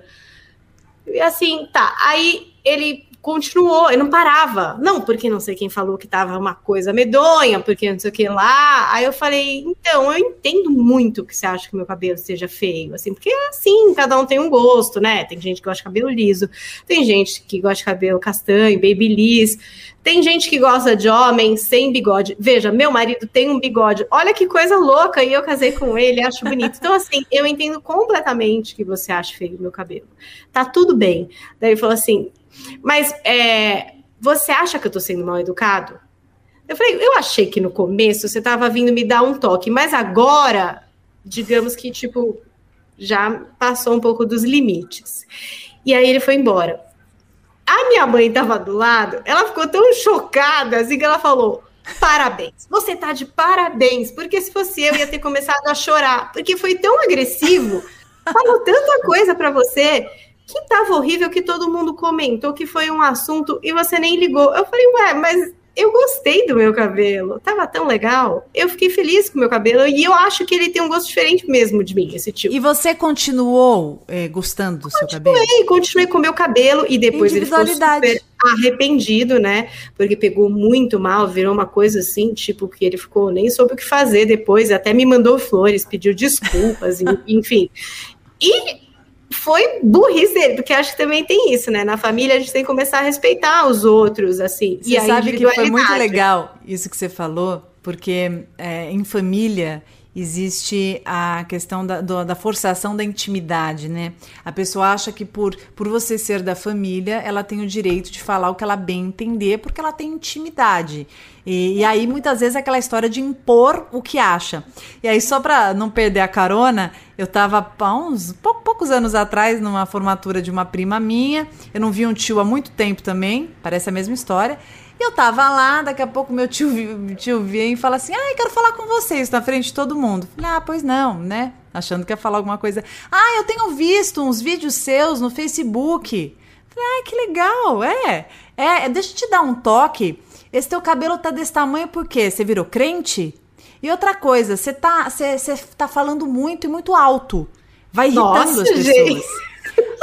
E assim, tá. Aí ele continuou, ele não parava. Não, porque não sei quem falou que tava uma coisa medonha, porque não sei o que lá. Aí eu falei, então, eu entendo muito que você acha que meu cabelo seja feio, assim, porque é assim, cada um tem um gosto, né? Tem gente que gosta de cabelo liso, tem gente que gosta de cabelo castanho, babyliss, tem gente que gosta de homem sem bigode. Veja, meu marido tem um bigode. Olha que coisa louca, e eu casei com ele, acho bonito. Então, assim, eu entendo completamente que você acha feio meu cabelo. Tá tudo bem. Daí ele falou assim: mas é, você acha que eu tô sendo mal educado? Eu falei, eu achei que no começo você tava vindo me dar um toque, mas agora, digamos que, tipo, já passou um pouco dos limites. E aí ele foi embora. A minha mãe tava do lado, ela ficou tão chocada, assim, que ela falou: parabéns, você tá de parabéns, porque se fosse eu, ia ter começado a chorar, porque foi tão agressivo, falou tanta coisa para você que tava horrível que todo mundo comentou que foi um assunto e você nem ligou. Eu falei, ué, mas eu gostei do meu cabelo, tava tão legal. Eu fiquei feliz com o meu cabelo e eu acho que ele tem um gosto diferente mesmo de mim, esse tipo. E você continuou é, gostando do seu cabelo? Continuei, continuei com o meu cabelo e depois ele ficou super arrependido, né? Porque pegou muito mal, virou uma coisa assim, tipo, que ele ficou nem soube o que fazer depois, até me mandou flores, pediu desculpas, enfim. E foi burrice dele, porque acho que também tem isso, né? Na família a gente tem que começar a respeitar os outros, assim. Você e sabe que foi muito legal isso que você falou, porque é, em família existe a questão da, do, da forçação da intimidade, né? A pessoa acha que por, por você ser da família, ela tem o direito de falar o que ela bem entender, porque ela tem intimidade. E, e aí, muitas vezes, é aquela história de impor o que acha. E aí, só para não perder a carona, eu estava há uns pou, poucos anos atrás numa formatura de uma prima minha. Eu não vi um tio há muito tempo também, parece a mesma história. E eu tava lá, daqui a pouco meu tio, meu tio vem e fala assim: Ah, eu quero falar com vocês na frente de todo mundo. Falei, ah, pois não, né? Achando que ia falar alguma coisa. Ah, eu tenho visto uns vídeos seus no Facebook. Falei, ah, que legal, é. É, deixa eu te dar um toque. Esse teu cabelo tá desse tamanho por quê? Você virou crente? E outra coisa, você tá, tá falando muito e muito alto. Vai irritando Nossa, as pessoas. Gente.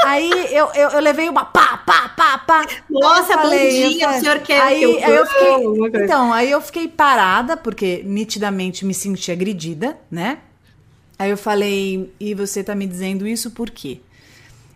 Aí eu, eu, eu, levei uma pá, pá, pá, pá. Nossa, falei, bom dia, falei, o senhor quer aí, que eu, aí eu fiquei, Então, aí eu fiquei parada, porque nitidamente me senti agredida, né? Aí eu falei, e você tá me dizendo isso por quê?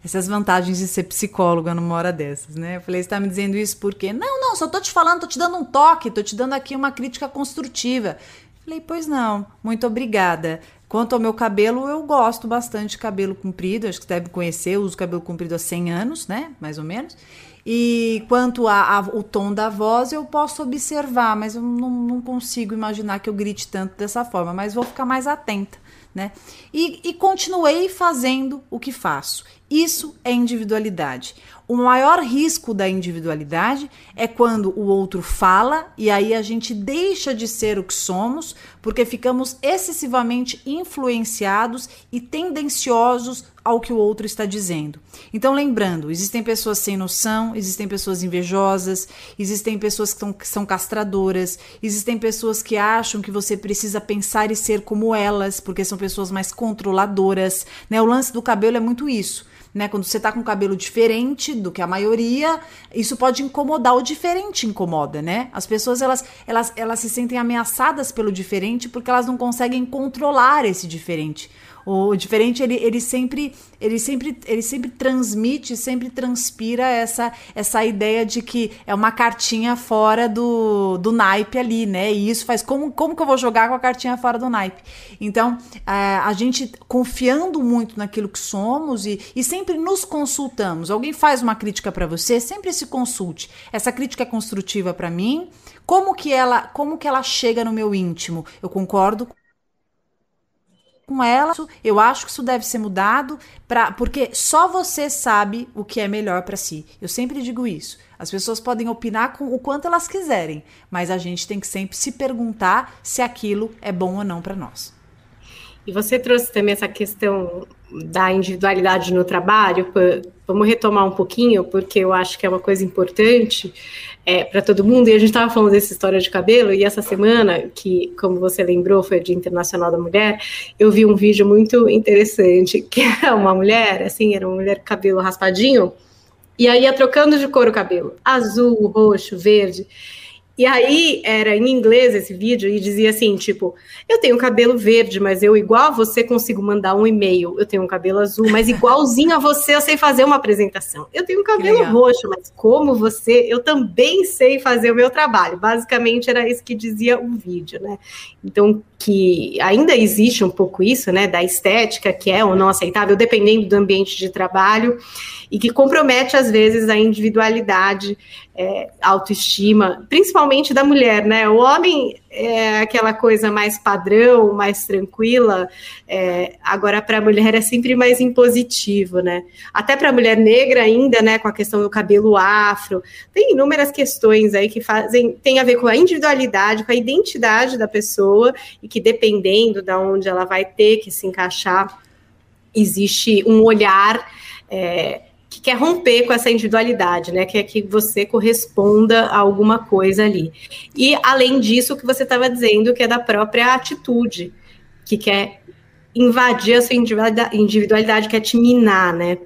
Essas vantagens de ser psicóloga numa hora dessas, né? Eu falei, você tá me dizendo isso por quê? Não, não, só tô te falando, tô te dando um toque, tô te dando aqui uma crítica construtiva. Falei, pois não, muito obrigada. Quanto ao meu cabelo, eu gosto bastante de cabelo comprido, acho que você deve conhecer, eu uso cabelo comprido há 100 anos, né? Mais ou menos. E quanto ao tom da voz, eu posso observar, mas eu não, não, consigo imaginar que eu grite tanto dessa forma, mas vou ficar mais atenta, né? E, e continuei fazendo o que faço. Isso é individualidade. O maior risco da individualidade é quando o outro fala e aí a gente deixa de ser o que somos porque ficamos excessivamente influenciados e tendenciosos ao que o outro está dizendo. Então, lembrando, existem pessoas sem noção, existem pessoas invejosas, existem pessoas que, que são castradoras, existem pessoas que acham que você precisa pensar e ser como elas, porque são pessoas mais controladoras. Né? O lance do cabelo é muito isso né? Quando você tá com cabelo diferente do que a maioria, isso pode incomodar. O diferente incomoda, né? As pessoas elas, elas, elas se sentem ameaçadas pelo diferente porque elas não conseguem controlar esse diferente. O diferente, ele, ele sempre ele sempre ele sempre transmite, sempre transpira essa essa ideia de que é uma cartinha fora do, do naipe ali, né? E isso faz como como que eu vou jogar com a cartinha fora do naipe? Então, é, a gente confiando muito naquilo que somos e, e sempre nos consultamos. Alguém faz uma crítica para você, sempre se consulte. Essa crítica é construtiva para mim? Como que ela como que ela chega no meu íntimo? Eu concordo com ela. Eu acho que isso deve ser mudado porque só você sabe o que é melhor para si. Eu sempre digo isso. As pessoas podem opinar com o quanto elas quiserem, mas a gente tem que sempre se perguntar se aquilo é bom ou não para nós. E você trouxe também essa questão da individualidade no trabalho. Vamos retomar um pouquinho, porque eu acho que é uma coisa importante é, para todo mundo. E a gente estava falando dessa história de cabelo, e essa semana, que, como você lembrou, foi o Dia Internacional da Mulher, eu vi um vídeo muito interessante, que é uma mulher, assim, era uma mulher com cabelo raspadinho, e aí ia trocando de cor o cabelo, azul, roxo, verde. E aí era em inglês esse vídeo e dizia assim, tipo, eu tenho cabelo verde, mas eu igual a você consigo mandar um e-mail. Eu tenho um cabelo azul, mas igualzinho a você eu sei fazer uma apresentação. Eu tenho um cabelo roxo, mas como você, eu também sei fazer o meu trabalho. Basicamente era isso que dizia o vídeo, né? Então que ainda existe um pouco isso, né, da estética que é ou não aceitável, dependendo do ambiente de trabalho, e que compromete às vezes a individualidade, é, autoestima, principalmente da mulher, né? O homem é aquela coisa mais padrão, mais tranquila, é, agora para a mulher é sempre mais impositivo, né? Até para a mulher negra ainda, né, com a questão do cabelo afro, tem inúmeras questões aí que fazem, tem a ver com a individualidade, com a identidade da pessoa e que dependendo de onde ela vai ter que se encaixar, existe um olhar é, que quer romper com essa individualidade, né? Quer que você corresponda a alguma coisa ali. E além disso, o que você estava dizendo, que é da própria atitude, que quer invadir a sua individualidade, quer te minar, né?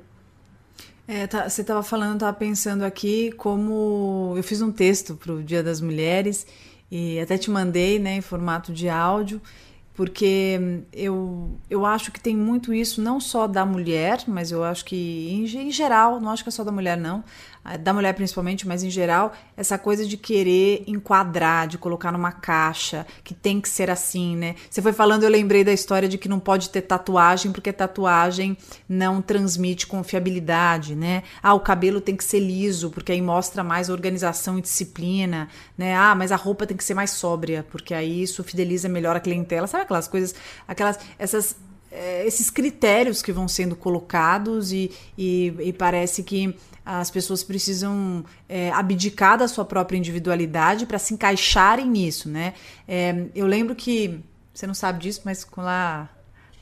É, tá, você estava falando, estava pensando aqui como eu fiz um texto para o Dia das Mulheres e até te mandei, né, em formato de áudio porque eu, eu acho que tem muito isso, não só da mulher, mas eu acho que em, em geral, não acho que é só da mulher, não, da mulher principalmente, mas em geral, essa coisa de querer enquadrar, de colocar numa caixa, que tem que ser assim, né? Você foi falando, eu lembrei da história de que não pode ter tatuagem, porque tatuagem não transmite confiabilidade, né? Ah, o cabelo tem que ser liso, porque aí mostra mais organização e disciplina, né? Ah, mas a roupa tem que ser mais sóbria, porque aí isso fideliza melhor a clientela. Sabe aquelas coisas, aquelas, essas eh, esses critérios que vão sendo colocados e, e, e parece que as pessoas precisam é, abdicar da sua própria individualidade para se encaixarem nisso, né? É, eu lembro que, você não sabe disso, mas com lá,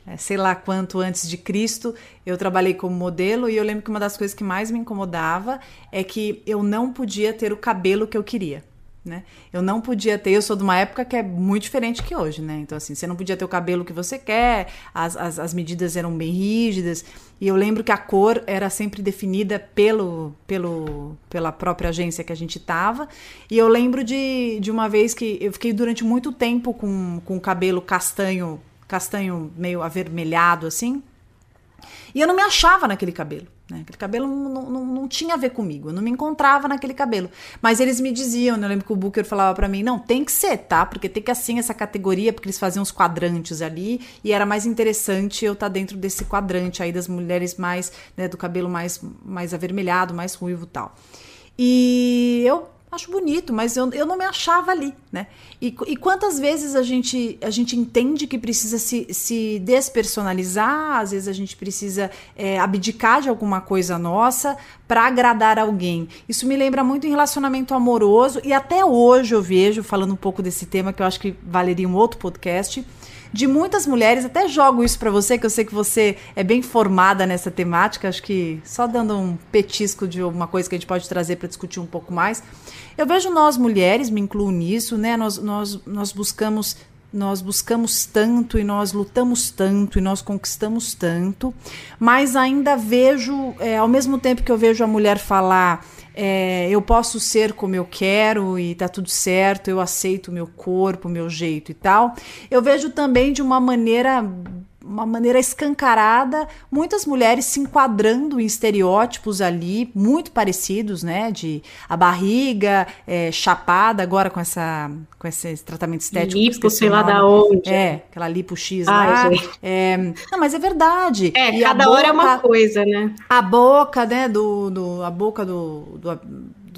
é, sei lá quanto antes de Cristo, eu trabalhei como modelo e eu lembro que uma das coisas que mais me incomodava é que eu não podia ter o cabelo que eu queria. Né? Eu não podia ter, eu sou de uma época que é muito diferente que hoje, né? Então, assim, você não podia ter o cabelo que você quer, as, as, as, medidas eram bem rígidas, e eu lembro que a cor era sempre definida pelo, pelo, pela própria agência que a gente tava. E eu lembro de, de uma vez que eu fiquei durante muito tempo com, com o cabelo castanho, castanho meio avermelhado, assim, e eu não me achava naquele cabelo. Né? Aquele cabelo não, não, não, tinha a ver comigo, eu não me encontrava naquele cabelo. Mas eles me diziam, né? eu lembro que o Booker falava para mim: não, tem que ser, tá? Porque tem que assim essa categoria, porque eles faziam os quadrantes ali, e era mais interessante eu estar tá dentro desse quadrante aí das mulheres mais, né, do cabelo mais, mais avermelhado, mais ruivo tal. E eu acho bonito, mas eu, eu não me achava ali, né? E, e quantas vezes a gente, a gente entende que precisa se, se despersonalizar, às vezes a gente precisa é, abdicar de alguma coisa nossa para agradar alguém. Isso me lembra muito em relacionamento amoroso, e até hoje eu vejo, falando um pouco desse tema, que eu acho que valeria um outro podcast de muitas mulheres, até jogo isso para você, que eu sei que você é bem formada nessa temática, acho que só dando um petisco de alguma coisa que a gente pode trazer para discutir um pouco mais. Eu vejo nós mulheres, me incluo nisso, né? Nós, nós, nós buscamos nós buscamos tanto e nós lutamos tanto e nós conquistamos tanto, mas ainda vejo, é, ao mesmo tempo que eu vejo a mulher falar é, eu posso ser como eu quero e tá tudo certo, eu aceito o meu corpo, o meu jeito e tal. Eu vejo também de uma maneira uma maneira escancarada, muitas mulheres se enquadrando em estereótipos ali muito parecidos, né? De a barriga é, chapada, agora com essa com esse tratamento estético. Lipo, sei lá da onde. É, aquela lipo X Ai, lá. É, não, mas é verdade. É, e cada hora é uma coisa, né? A boca, né? Do, do a boca do do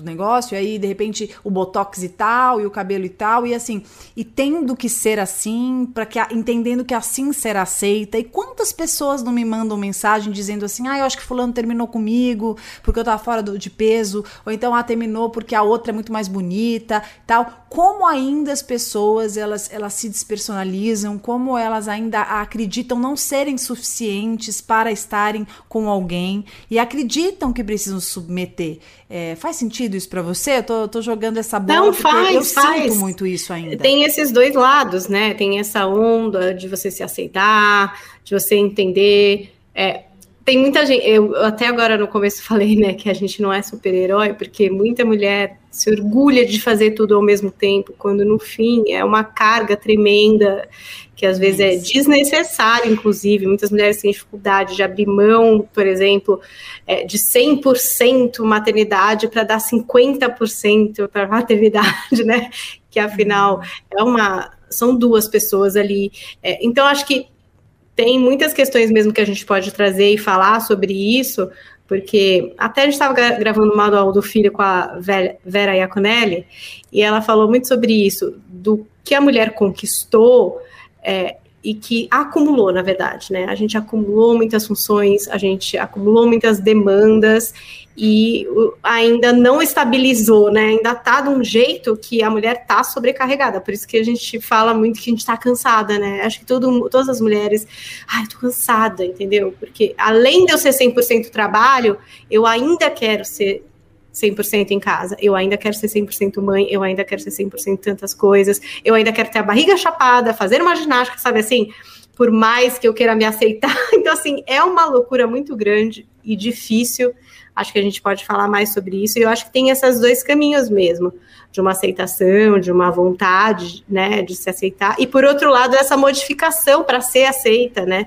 negócio, e aí de repente o botox e tal, e o cabelo e tal, e assim, e tendo que ser assim, para que entendendo que assim será aceita. E quantas pessoas não me mandam mensagem dizendo assim: "Ah, eu acho que fulano terminou comigo porque eu tava fora do, de peso", ou então ah, terminou porque a outra é muito mais bonita, tal. Como ainda as pessoas elas elas se despersonalizam, como elas ainda acreditam não serem suficientes para estarem com alguém e acreditam que precisam submeter. É, faz sentido isso para você? Eu tô, tô, jogando essa bola Não, faz, eu faz. sinto muito isso ainda. Tem esses dois lados, né? Tem essa onda de você se aceitar, de você entender. É, tem muita gente, eu até agora no começo falei, né, que a gente não é super-herói, porque muita mulher se orgulha de fazer tudo ao mesmo tempo, quando no fim é uma carga tremenda que às vezes é desnecessário, inclusive. Muitas mulheres têm dificuldade de abrir mão, por exemplo, é, de 100% maternidade para dar 50% para maternidade, né? Que afinal é uma. São duas pessoas ali. É, então, acho que tem muitas questões mesmo que a gente pode trazer e falar sobre isso, porque até a gente estava gravando o manual do filho com a Vera Iaconelli, e ela falou muito sobre isso, do que a mulher conquistou é, e que acumulou, na verdade, né? A gente acumulou muitas funções, a gente acumulou muitas demandas e ainda não estabilizou, né? Ainda tá de um jeito que a mulher tá sobrecarregada. Por isso que a gente fala muito que a gente tá cansada, né? Acho que todo, todas as mulheres, ai, tô cansada, entendeu? Porque além de eu ser 100% trabalho, eu ainda quero ser 100% em casa, eu ainda quero ser 100% mãe, eu ainda quero ser 100% tantas coisas, eu ainda quero ter a barriga chapada, fazer uma ginástica, sabe assim? Por mais que eu queira me aceitar. Então, assim, é uma loucura muito grande e difícil, acho que a gente pode falar mais sobre isso. E eu acho que tem esses dois caminhos mesmo, de uma aceitação, de uma vontade, né, de se aceitar. E por outro lado, essa modificação para ser aceita, né?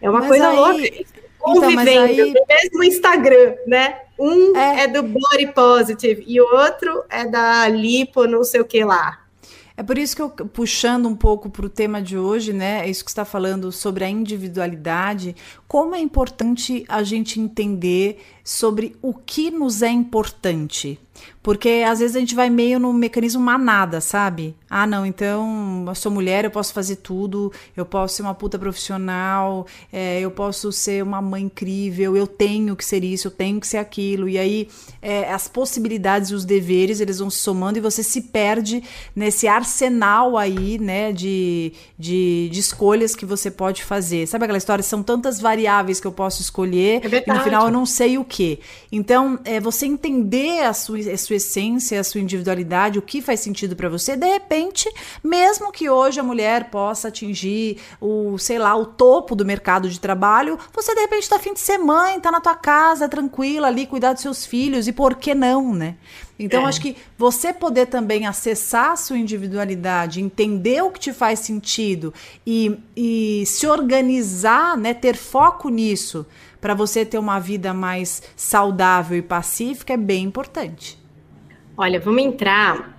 É uma mas coisa aí... louca. Convivendo, então, aí... no mesmo Instagram, né? Um é. é do body positive e o outro é da lipo, não sei o que lá. É por isso que eu, puxando um pouco para o tema de hoje, né? É isso que está falando sobre a individualidade, como é importante a gente entender sobre o que nos é importante. Porque às vezes a gente vai meio no mecanismo manada, sabe? Ah, não, então eu sou mulher, eu posso fazer tudo, eu posso ser uma puta profissional, é, eu posso ser uma mãe incrível, eu tenho que ser isso, eu tenho que ser aquilo. E aí é, as possibilidades e os deveres eles vão se somando e você se perde nesse arsenal aí, né, de, de, de escolhas que você pode fazer. Sabe aquela história? São tantas variáveis que eu posso escolher é e no final eu não sei o que. Então, é, você entender a sua, a sua essência, a sua individualidade, o que faz sentido para você, de repente, mesmo que hoje a mulher possa atingir o, sei lá, o topo do mercado de trabalho, você de repente está afim de ser mãe, tá na tua casa, tranquila ali, cuidar dos seus filhos, e por que não, né? Então, é. acho que você poder também acessar a sua individualidade, entender o que te faz sentido e, e se organizar, né, ter foco nisso, para você ter uma vida mais saudável e pacífica, é bem importante. Olha, vamos entrar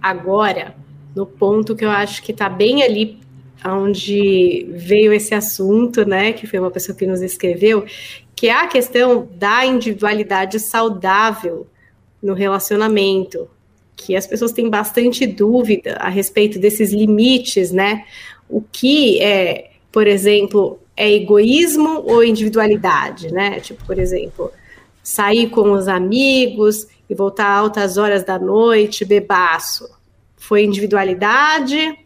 agora no ponto que eu acho que está bem ali onde veio esse assunto, né? Que foi uma pessoa que nos escreveu, que é a questão da individualidade saudável no relacionamento, que as pessoas têm bastante dúvida a respeito desses limites, né? O que é, por exemplo, é egoísmo ou individualidade, né? Tipo, por exemplo, sair com os amigos e voltar altas horas da noite, bebaço. Foi individualidade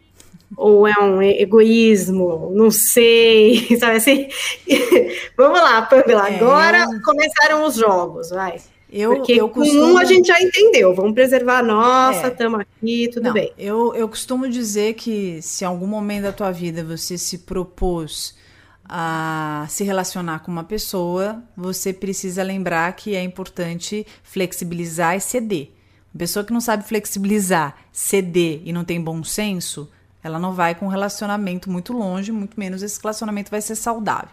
ou é um egoísmo? Não sei, sabe assim? Vamos lá, Pamela, é. agora começaram os jogos, vai. Eu, Porque eu costumo... um a gente já entendeu, vamos preservar a nossa, estamos é. aqui, tudo Não, bem. Eu, eu costumo dizer que se em algum momento da tua vida você se propôs a se relacionar com uma pessoa, você precisa lembrar que é importante flexibilizar e ceder. Uma pessoa que não sabe flexibilizar, ceder e não tem bom senso, ela não vai com um relacionamento muito longe, muito menos esse relacionamento vai ser saudável.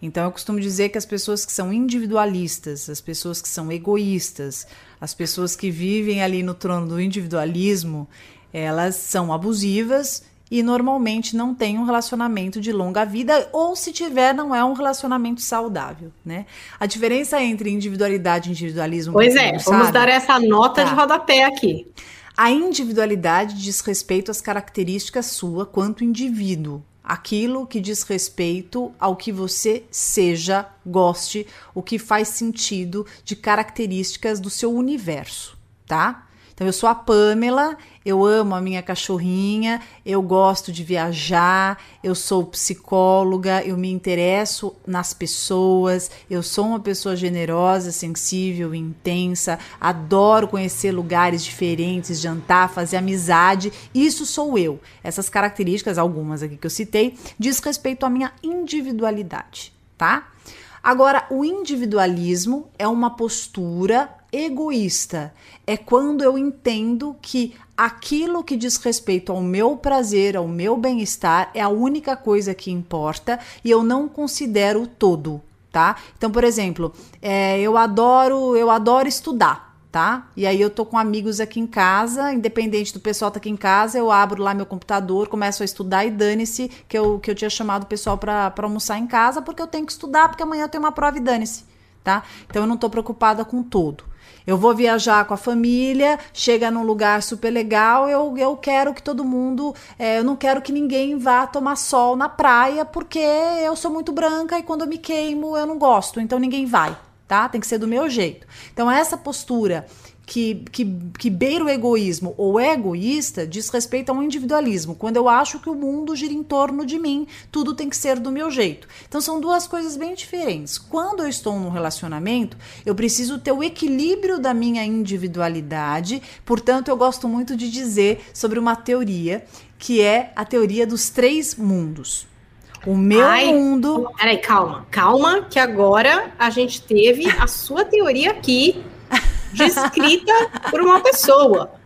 Então eu costumo dizer que as pessoas que são individualistas, as pessoas que são egoístas, as pessoas que vivem ali no trono do individualismo, elas são abusivas e normalmente não tem um relacionamento de longa vida ou se tiver não é um relacionamento saudável, né? A diferença entre individualidade e individualismo. Pois é, vamos sabe, dar essa nota tá. de rodapé aqui. A individualidade diz respeito às características sua quanto indivíduo, aquilo que diz respeito ao que você seja, goste, o que faz sentido de características do seu universo, tá? Então eu sou a Pamela, eu amo a minha cachorrinha, eu gosto de viajar, eu sou psicóloga, eu me interesso nas pessoas, eu sou uma pessoa generosa, sensível, intensa, adoro conhecer lugares diferentes, jantar, fazer amizade. Isso sou eu. Essas características, algumas aqui que eu citei, diz respeito à minha individualidade, tá? Agora, o individualismo é uma postura egoísta. É quando eu entendo que aquilo que diz respeito ao meu prazer, ao meu bem-estar, é a única coisa que importa e eu não considero o todo, tá? Então, por exemplo, é, eu adoro, eu adoro estudar tá? E aí eu tô com amigos aqui em casa, independente do pessoal tá aqui em casa, eu abro lá meu computador, começo a estudar e dane-se que eu, que eu tinha chamado o pessoal para almoçar em casa, porque eu tenho que estudar, porque amanhã eu tenho uma prova e dane-se, tá? Então eu não tô preocupada com todo. Eu vou viajar com a família, chega num lugar super legal, eu, eu quero que todo mundo. É, eu não quero que ninguém vá tomar sol na praia, porque eu sou muito branca e quando eu me queimo eu não gosto, então ninguém vai, tá? Tem que ser do meu jeito. Então, essa postura que, que, que beira o egoísmo ou é egoísta diz respeito ao individualismo, quando eu acho que o mundo gira em torno de mim, tudo tem que ser do meu jeito. Então são duas coisas bem diferentes. Quando eu estou num relacionamento, eu preciso ter o equilíbrio da minha individualidade, portanto, eu gosto muito de dizer sobre uma teoria que é a teoria dos três mundos. O meu Ai, mundo. Peraí, calma, calma, que agora a gente teve a sua teoria aqui descrita por uma pessoa.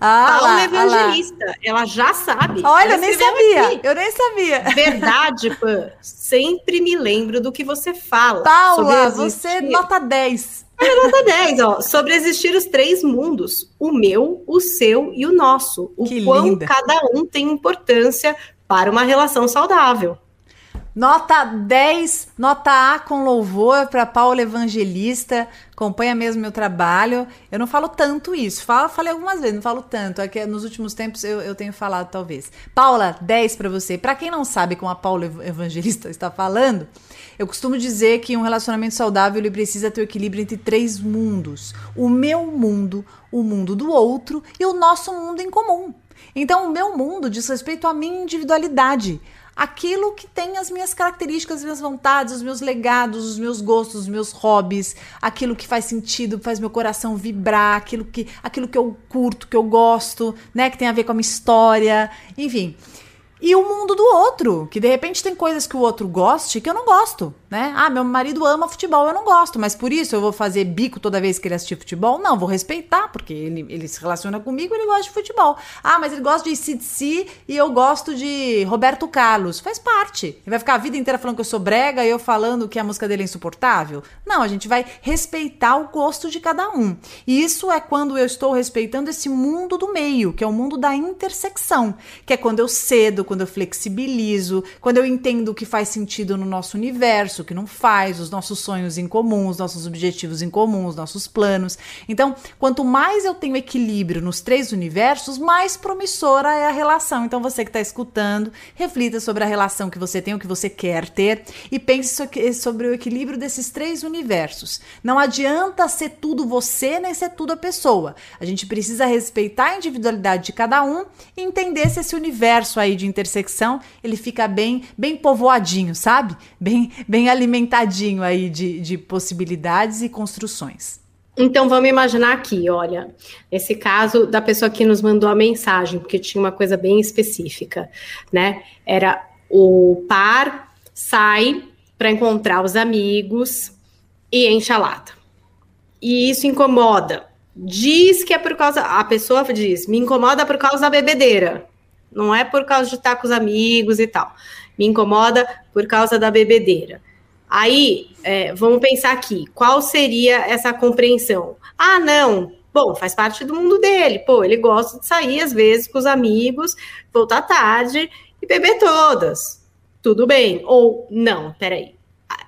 Ah, Paula é evangelista, ela já sabe. Olha, eu nem sabia, aqui. eu nem sabia. Verdade, Pan. Sempre me lembro do que você fala. Paula, você nota 10. É nota 10, ó. Sobre existir os três mundos: o meu, o seu e o nosso. O que quão linda. cada um tem importância para uma relação saudável. Nota 10, nota A com louvor para Paula Evangelista. Acompanha mesmo meu trabalho. Eu não falo tanto isso. Falo, falei algumas vezes, não falo tanto. É nos últimos tempos eu, eu tenho falado, talvez. Paula, 10 para você. Para quem não sabe como a Paula Evangelista está falando, eu costumo dizer que um relacionamento saudável ele precisa ter o equilíbrio entre três mundos: o meu mundo, o mundo do outro e o nosso mundo em comum. Então, o meu mundo diz respeito à minha individualidade aquilo que tem as minhas características, as minhas vontades, os meus legados, os meus gostos, os meus hobbies, aquilo que faz sentido, faz meu coração vibrar, aquilo que, aquilo que eu curto, que eu gosto, né, que tem a ver com a minha história, enfim. E o mundo do outro, que de repente tem coisas que o outro goste que eu não gosto né? Ah, meu marido ama futebol, eu não gosto, mas por isso eu vou fazer bico toda vez que ele assistir futebol? Não, vou respeitar, porque ele, ele se relaciona comigo, ele gosta de futebol. Ah, mas ele gosta de CDC e eu gosto de Roberto Carlos. Faz parte. Ele vai ficar a vida inteira falando que eu sou brega e eu falando que a música dele é insuportável? Não, a gente vai respeitar o gosto de cada um. E isso é quando eu estou respeitando esse mundo do meio, que é o mundo da intersecção, que é quando eu cedo, quando eu flexibilizo, quando eu entendo o que faz sentido no nosso universo, o que não faz, os nossos sonhos em comum, os nossos objetivos em comum, os nossos planos. Então, quanto mais eu tenho equilíbrio nos três universos, mais promissora é a relação. Então, você que está escutando, reflita sobre a relação que você tem, o que você quer ter e pense sobre o equilíbrio desses três universos. Não adianta ser tudo você nem ser tudo a pessoa. A gente precisa respeitar a individualidade de cada um e entender se esse universo aí de intersecção ele fica bem, bem povoadinho, sabe? Bem, bem alimentadinho aí de, de possibilidades e construções. Então vamos imaginar aqui, olha, esse caso da pessoa que nos mandou a mensagem, porque tinha uma coisa bem específica, né? Era o par sai para encontrar os amigos e enche a lata. E isso incomoda. Diz que é por causa. A pessoa diz, me incomoda por causa da bebedeira. Não é por causa de estar com os amigos e tal. Me incomoda por causa da bebedeira. Aí, é, vamos pensar aqui, qual seria essa compreensão? Ah, não, bom, faz parte do mundo dele, pô, ele gosta de sair às vezes com os amigos, voltar tarde e beber todas. Tudo bem. Ou não, peraí,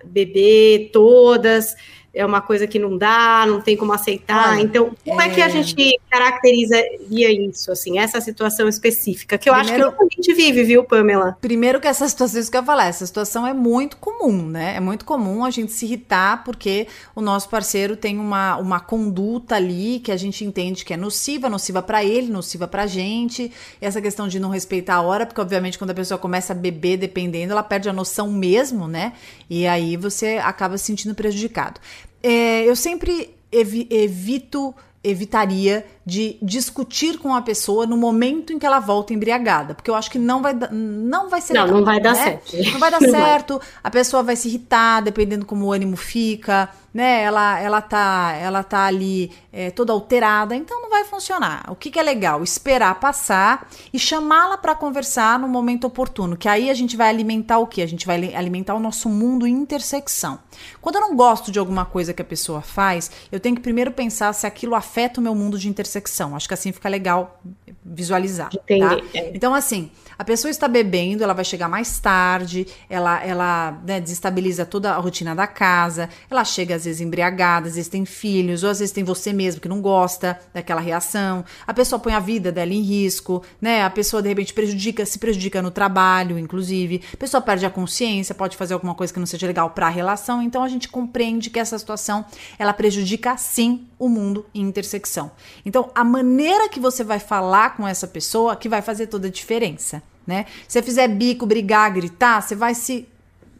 beber todas é uma coisa que não dá, não tem como aceitar. Olha, então, como é... é... que a gente caracterizaria isso, assim, essa situação específica? Que eu Primeiro, acho que a gente vive, viu, Pamela? Primeiro que essa situação, isso que eu ia falar, essa situação é muito comum, né? É muito comum a gente se irritar porque o nosso parceiro tem uma, uma conduta ali que a gente entende que é nociva, nociva para ele, nociva pra gente. E essa questão de não respeitar a hora, porque obviamente quando a pessoa começa a beber dependendo, ela perde a noção mesmo, né? E aí você acaba se sentindo prejudicado. É, eu sempre evi evito, evitaria de discutir com a pessoa no momento em que ela volta embriagada, porque eu acho que não vai não vai ser Não, legal, não vai dar né? certo. Não vai dar não certo. Vai. A pessoa vai se irritar dependendo como o ânimo fica, né? Ela ela tá ela tá ali é, toda alterada, então não vai funcionar. O que, que é legal? Esperar passar e chamá-la para conversar no momento oportuno, que aí a gente vai alimentar o que? A gente vai alimentar o nosso mundo intersecção. Quando eu não gosto de alguma coisa que a pessoa faz, eu tenho que primeiro pensar se aquilo afeta o meu mundo de intersecção intersecção. Acho que assim fica legal visualizar. Tá? Entendi. Tá? Então, assim, a pessoa está bebendo, ela vai chegar mais tarde, ela, ela né, desestabiliza toda a rotina da casa, ela chega às vezes embriagada, às vezes tem filhos, ou às vezes tem você mesmo que não gosta daquela reação. A pessoa põe a vida dela em risco, né? A pessoa de repente prejudica, se prejudica no trabalho, inclusive. A pessoa perde a consciência, pode fazer alguma coisa que não seja legal para a relação. Então a gente compreende que essa situação ela prejudica sim o mundo em intersecção. Então a maneira que você vai falar com essa pessoa que vai fazer toda a diferença né? Se você fizer bico, brigar, gritar, você vai se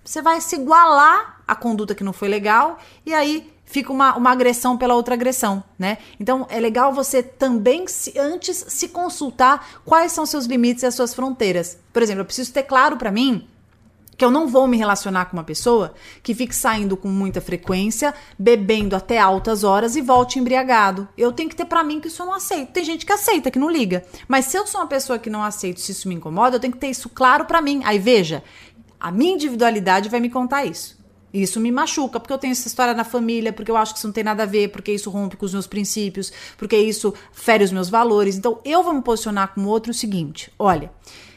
você vai se igualar à conduta que não foi legal e aí fica uma, uma agressão pela outra agressão, né? Então é legal você também se, antes se consultar quais são seus limites e as suas fronteiras. Por exemplo, eu preciso ter claro para mim que eu não vou me relacionar com uma pessoa que fique saindo com muita frequência, bebendo até altas horas e volte embriagado. Eu tenho que ter para mim que isso eu não aceito. Tem gente que aceita, que não liga. Mas se eu sou uma pessoa que não aceito, se isso me incomoda, eu tenho que ter isso claro para mim. Aí veja, a minha individualidade vai me contar isso. Isso me machuca, porque eu tenho essa história na família, porque eu acho que isso não tem nada a ver, porque isso rompe com os meus princípios, porque isso fere os meus valores. Então eu vou me posicionar com o outro o seguinte: olha,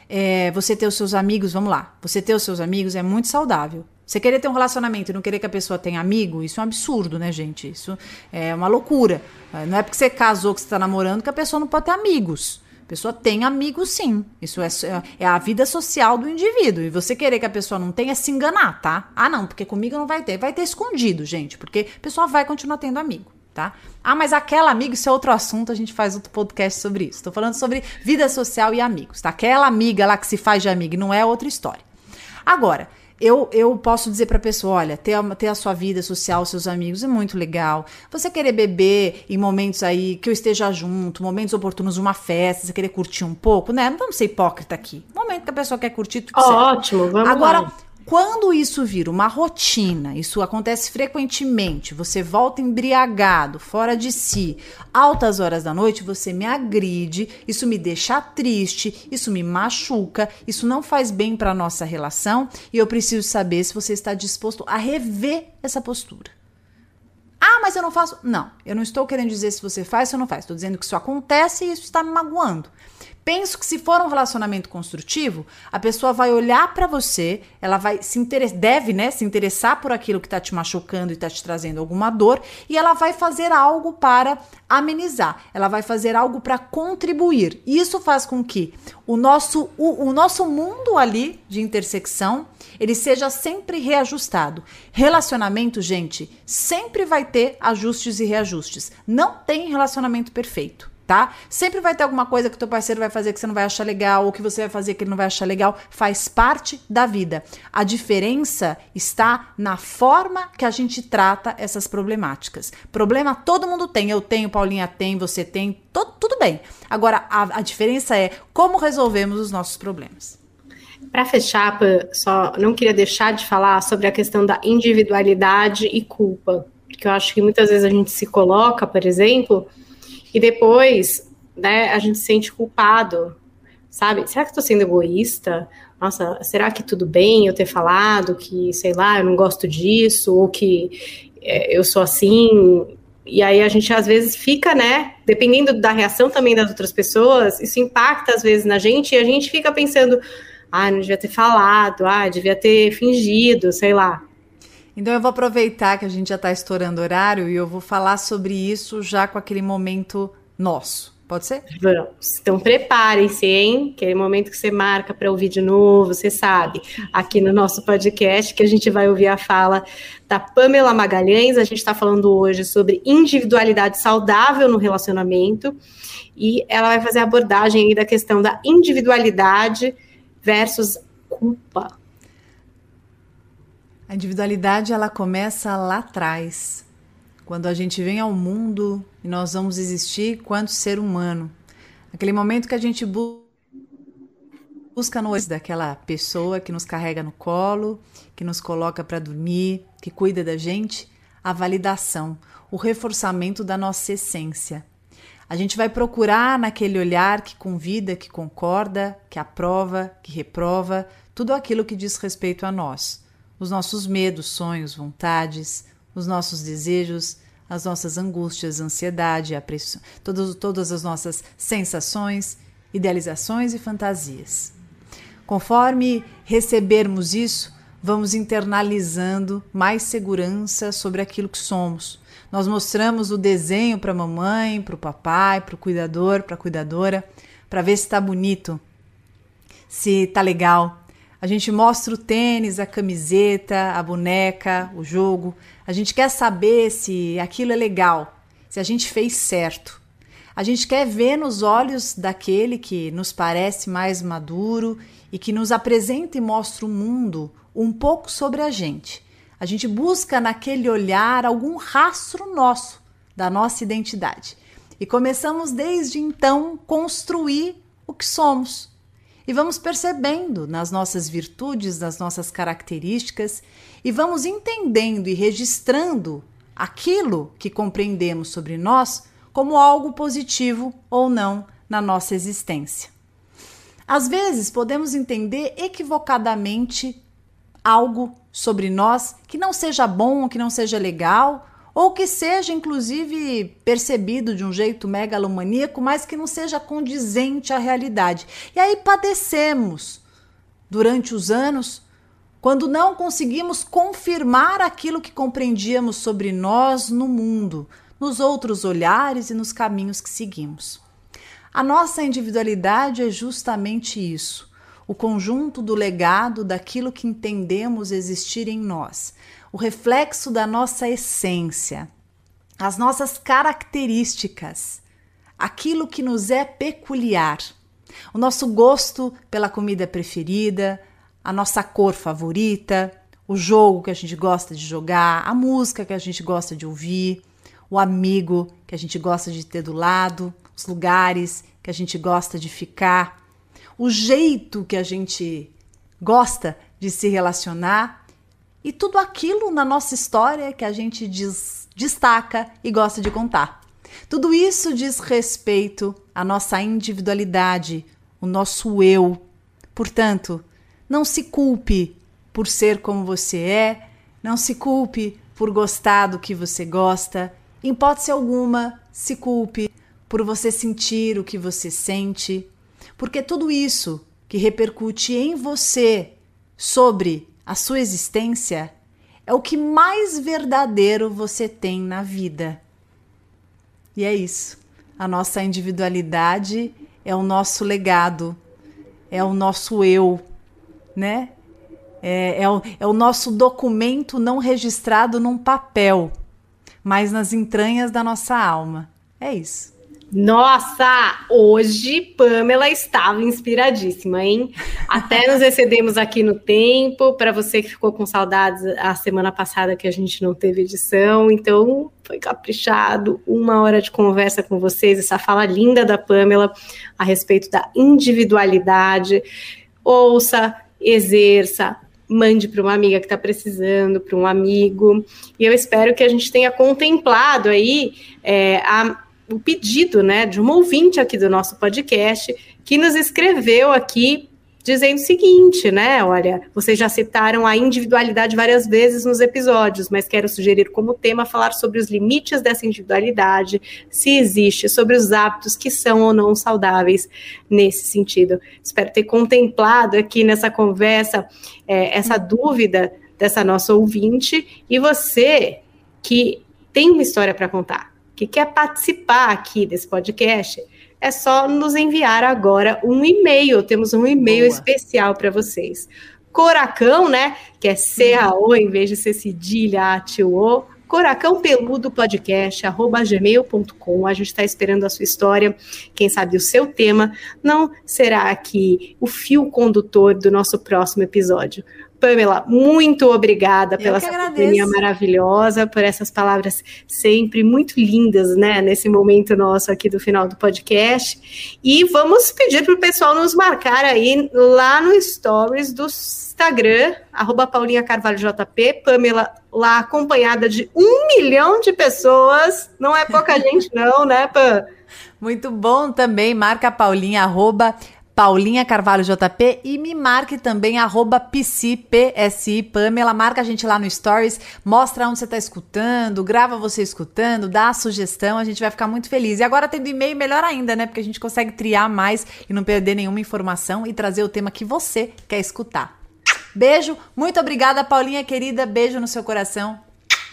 é, você ter os seus amigos, vamos lá, você ter os seus amigos é muito saudável. Você querer ter um relacionamento e não querer que a pessoa tenha amigo, isso é um absurdo, né, gente? Isso é uma loucura. Não é porque você casou, que você está namorando, que a pessoa não pode ter amigos. A pessoa tem amigos, sim. Isso é, é a vida social do indivíduo. E você querer que a pessoa não tenha, é se enganar, tá? Ah, não, porque comigo não vai ter. Vai ter escondido, gente, porque a pessoa vai continuar tendo amigo tá? Ah, mas aquela amiga, isso é outro assunto, a gente faz outro podcast sobre isso. Estou falando sobre vida social e amigos, tá? Aquela amiga lá que se faz de amiga, não é outra história. Agora, eu, eu posso dizer para a pessoa: olha, ter a, ter a sua vida social, seus amigos é muito legal. Você querer beber em momentos aí que eu esteja junto, momentos oportunos uma festa, você querer curtir um pouco, né? Não vamos ser hipócrita aqui. Momento que a pessoa quer curtir, tudo Ótimo, certo. vamos Agora, lá. Quando isso vira uma rotina, isso acontece frequentemente, você volta embriagado, fora de si, altas horas da noite, você me agride, isso me deixa triste, isso me machuca, isso não faz bem para nossa relação e eu preciso saber se você está disposto a rever essa postura. Ah, mas eu não faço. Não, eu não estou querendo dizer se você faz ou não faz. Estou dizendo que isso acontece e isso está me magoando. Penso que se for um relacionamento construtivo, a pessoa vai olhar para você, ela vai se deve, né, se interessar por aquilo que está te machucando e está te trazendo alguma dor, e ela vai fazer algo para amenizar. Ela vai fazer algo para contribuir. E isso faz com que o nosso o, o nosso mundo ali de intersecção, ele seja sempre reajustado. Relacionamento, gente, sempre vai ter ajustes e reajustes. Não tem relacionamento perfeito tá? Sempre vai ter alguma coisa que o teu parceiro vai fazer que você não vai achar legal, ou que você vai fazer que ele não vai achar legal, faz parte da vida. A diferença está na forma que a gente trata essas problemáticas. Problema todo mundo tem, eu tenho, Paulinha tem, você tem, todo, tudo bem. Agora, a, a diferença é como resolvemos os nossos problemas. Para fechar, só não queria deixar de falar sobre a questão da individualidade e culpa, porque eu acho que muitas vezes a gente se coloca, por exemplo, e depois, né, a gente se sente culpado, sabe? Será que estou sendo egoísta? Nossa, será que tudo bem eu ter falado que, sei lá, eu não gosto disso, ou que é, eu sou assim? E aí a gente às vezes fica, né? Dependendo da reação também das outras pessoas, isso impacta às vezes na gente e a gente fica pensando, ah, não devia ter falado, ah, devia ter fingido, sei lá. Então eu vou aproveitar que a gente já está estourando horário e eu vou falar sobre isso já com aquele momento nosso. Pode ser? Vamos. Então preparem-se, hein? Aquele momento que você marca para ouvir de novo, você sabe, aqui no nosso podcast, que a gente vai ouvir a fala da Pamela Magalhães. A gente está falando hoje sobre individualidade saudável no relacionamento. E ela vai fazer a abordagem aí da questão da individualidade versus culpa. A individualidade ela começa lá atrás, quando a gente vem ao mundo e nós vamos existir quanto ser humano. Aquele momento que a gente bu busca nós daquela pessoa que nos carrega no colo, que nos coloca para dormir, que cuida da gente, a validação, o reforçamento da nossa essência. A gente vai procurar naquele olhar que convida, que concorda, que aprova, que reprova, tudo aquilo que diz respeito a nós os nossos medos, sonhos, vontades, os nossos desejos, as nossas angústias, ansiedade, todas as nossas sensações, idealizações e fantasias. Conforme recebermos isso, vamos internalizando mais segurança sobre aquilo que somos. Nós mostramos o desenho para a mamãe, para o papai, para o cuidador, para a cuidadora, para ver se está bonito, se está legal, a gente mostra o tênis, a camiseta, a boneca, o jogo. A gente quer saber se aquilo é legal, se a gente fez certo. A gente quer ver nos olhos daquele que nos parece mais maduro e que nos apresenta e mostra o mundo um pouco sobre a gente. A gente busca naquele olhar algum rastro nosso, da nossa identidade. E começamos desde então construir o que somos. E vamos percebendo nas nossas virtudes, nas nossas características e vamos entendendo e registrando aquilo que compreendemos sobre nós como algo positivo ou não na nossa existência. Às vezes podemos entender equivocadamente algo sobre nós que não seja bom, que não seja legal, ou que seja inclusive percebido de um jeito megalomaníaco, mas que não seja condizente à realidade. E aí padecemos durante os anos quando não conseguimos confirmar aquilo que compreendíamos sobre nós no mundo, nos outros olhares e nos caminhos que seguimos. A nossa individualidade é justamente isso, o conjunto do legado daquilo que entendemos existir em nós, o reflexo da nossa essência, as nossas características, aquilo que nos é peculiar, o nosso gosto pela comida preferida, a nossa cor favorita, o jogo que a gente gosta de jogar, a música que a gente gosta de ouvir, o amigo que a gente gosta de ter do lado, os lugares que a gente gosta de ficar, o jeito que a gente gosta de se relacionar e tudo aquilo na nossa história que a gente destaca e gosta de contar. Tudo isso diz respeito à nossa individualidade, o nosso eu. Portanto, não se culpe por ser como você é, não se culpe por gostar do que você gosta, em hipótese alguma, se culpe por você sentir o que você sente, porque tudo isso que repercute em você sobre a sua existência é o que mais verdadeiro você tem na vida. E é isso. A nossa individualidade é o nosso legado, é o nosso eu, né? É, é, o, é o nosso documento não registrado num papel mas nas entranhas da nossa alma. É isso. Nossa, hoje Pamela estava inspiradíssima, hein? Até nos excedemos aqui no tempo. Para você que ficou com saudades a semana passada que a gente não teve edição, então foi caprichado. Uma hora de conversa com vocês, essa fala linda da Pamela a respeito da individualidade. Ouça, exerça, mande para uma amiga que está precisando, para um amigo. E eu espero que a gente tenha contemplado aí é, a, o pedido né, de uma ouvinte aqui do nosso podcast que nos escreveu aqui dizendo o seguinte, né? Olha, vocês já citaram a individualidade várias vezes nos episódios, mas quero sugerir como tema falar sobre os limites dessa individualidade, se existe, sobre os hábitos que são ou não saudáveis nesse sentido. Espero ter contemplado aqui nessa conversa é, essa dúvida dessa nossa ouvinte e você que tem uma história para contar, que quer participar aqui desse podcast é só nos enviar agora um e-mail. Temos um e-mail Boa. especial para vocês. Coracão, né? Que é C-A-O em vez de ser cedilha, A-T-O. Coracão Peludo Podcast, arroba gmail.com. A gente está esperando a sua história, quem sabe o seu tema. Não será aqui o fio condutor do nosso próximo episódio. Pamela, muito obrigada pela essa companhia maravilhosa, por essas palavras sempre muito lindas, né, nesse momento nosso aqui do final do podcast. E vamos pedir para o pessoal nos marcar aí lá no Stories do Instagram, arroba Paulinha Carvalho JP, Pamela lá acompanhada de um milhão de pessoas. Não é pouca gente, não, né, Pam? Muito bom também, marca a Paulinha, arroba Paulinha Carvalho JP e me marque também arroba PSI, PSI, Pamela, marca a gente lá no Stories, mostra onde você está escutando, grava você escutando, dá a sugestão, a gente vai ficar muito feliz. E agora tendo e-mail, melhor ainda, né? Porque a gente consegue triar mais e não perder nenhuma informação e trazer o tema que você quer escutar. Beijo, muito obrigada, Paulinha querida, beijo no seu coração.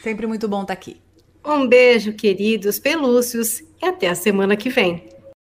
Sempre muito bom estar tá aqui. Um beijo, queridos pelúcios, e até a semana que vem.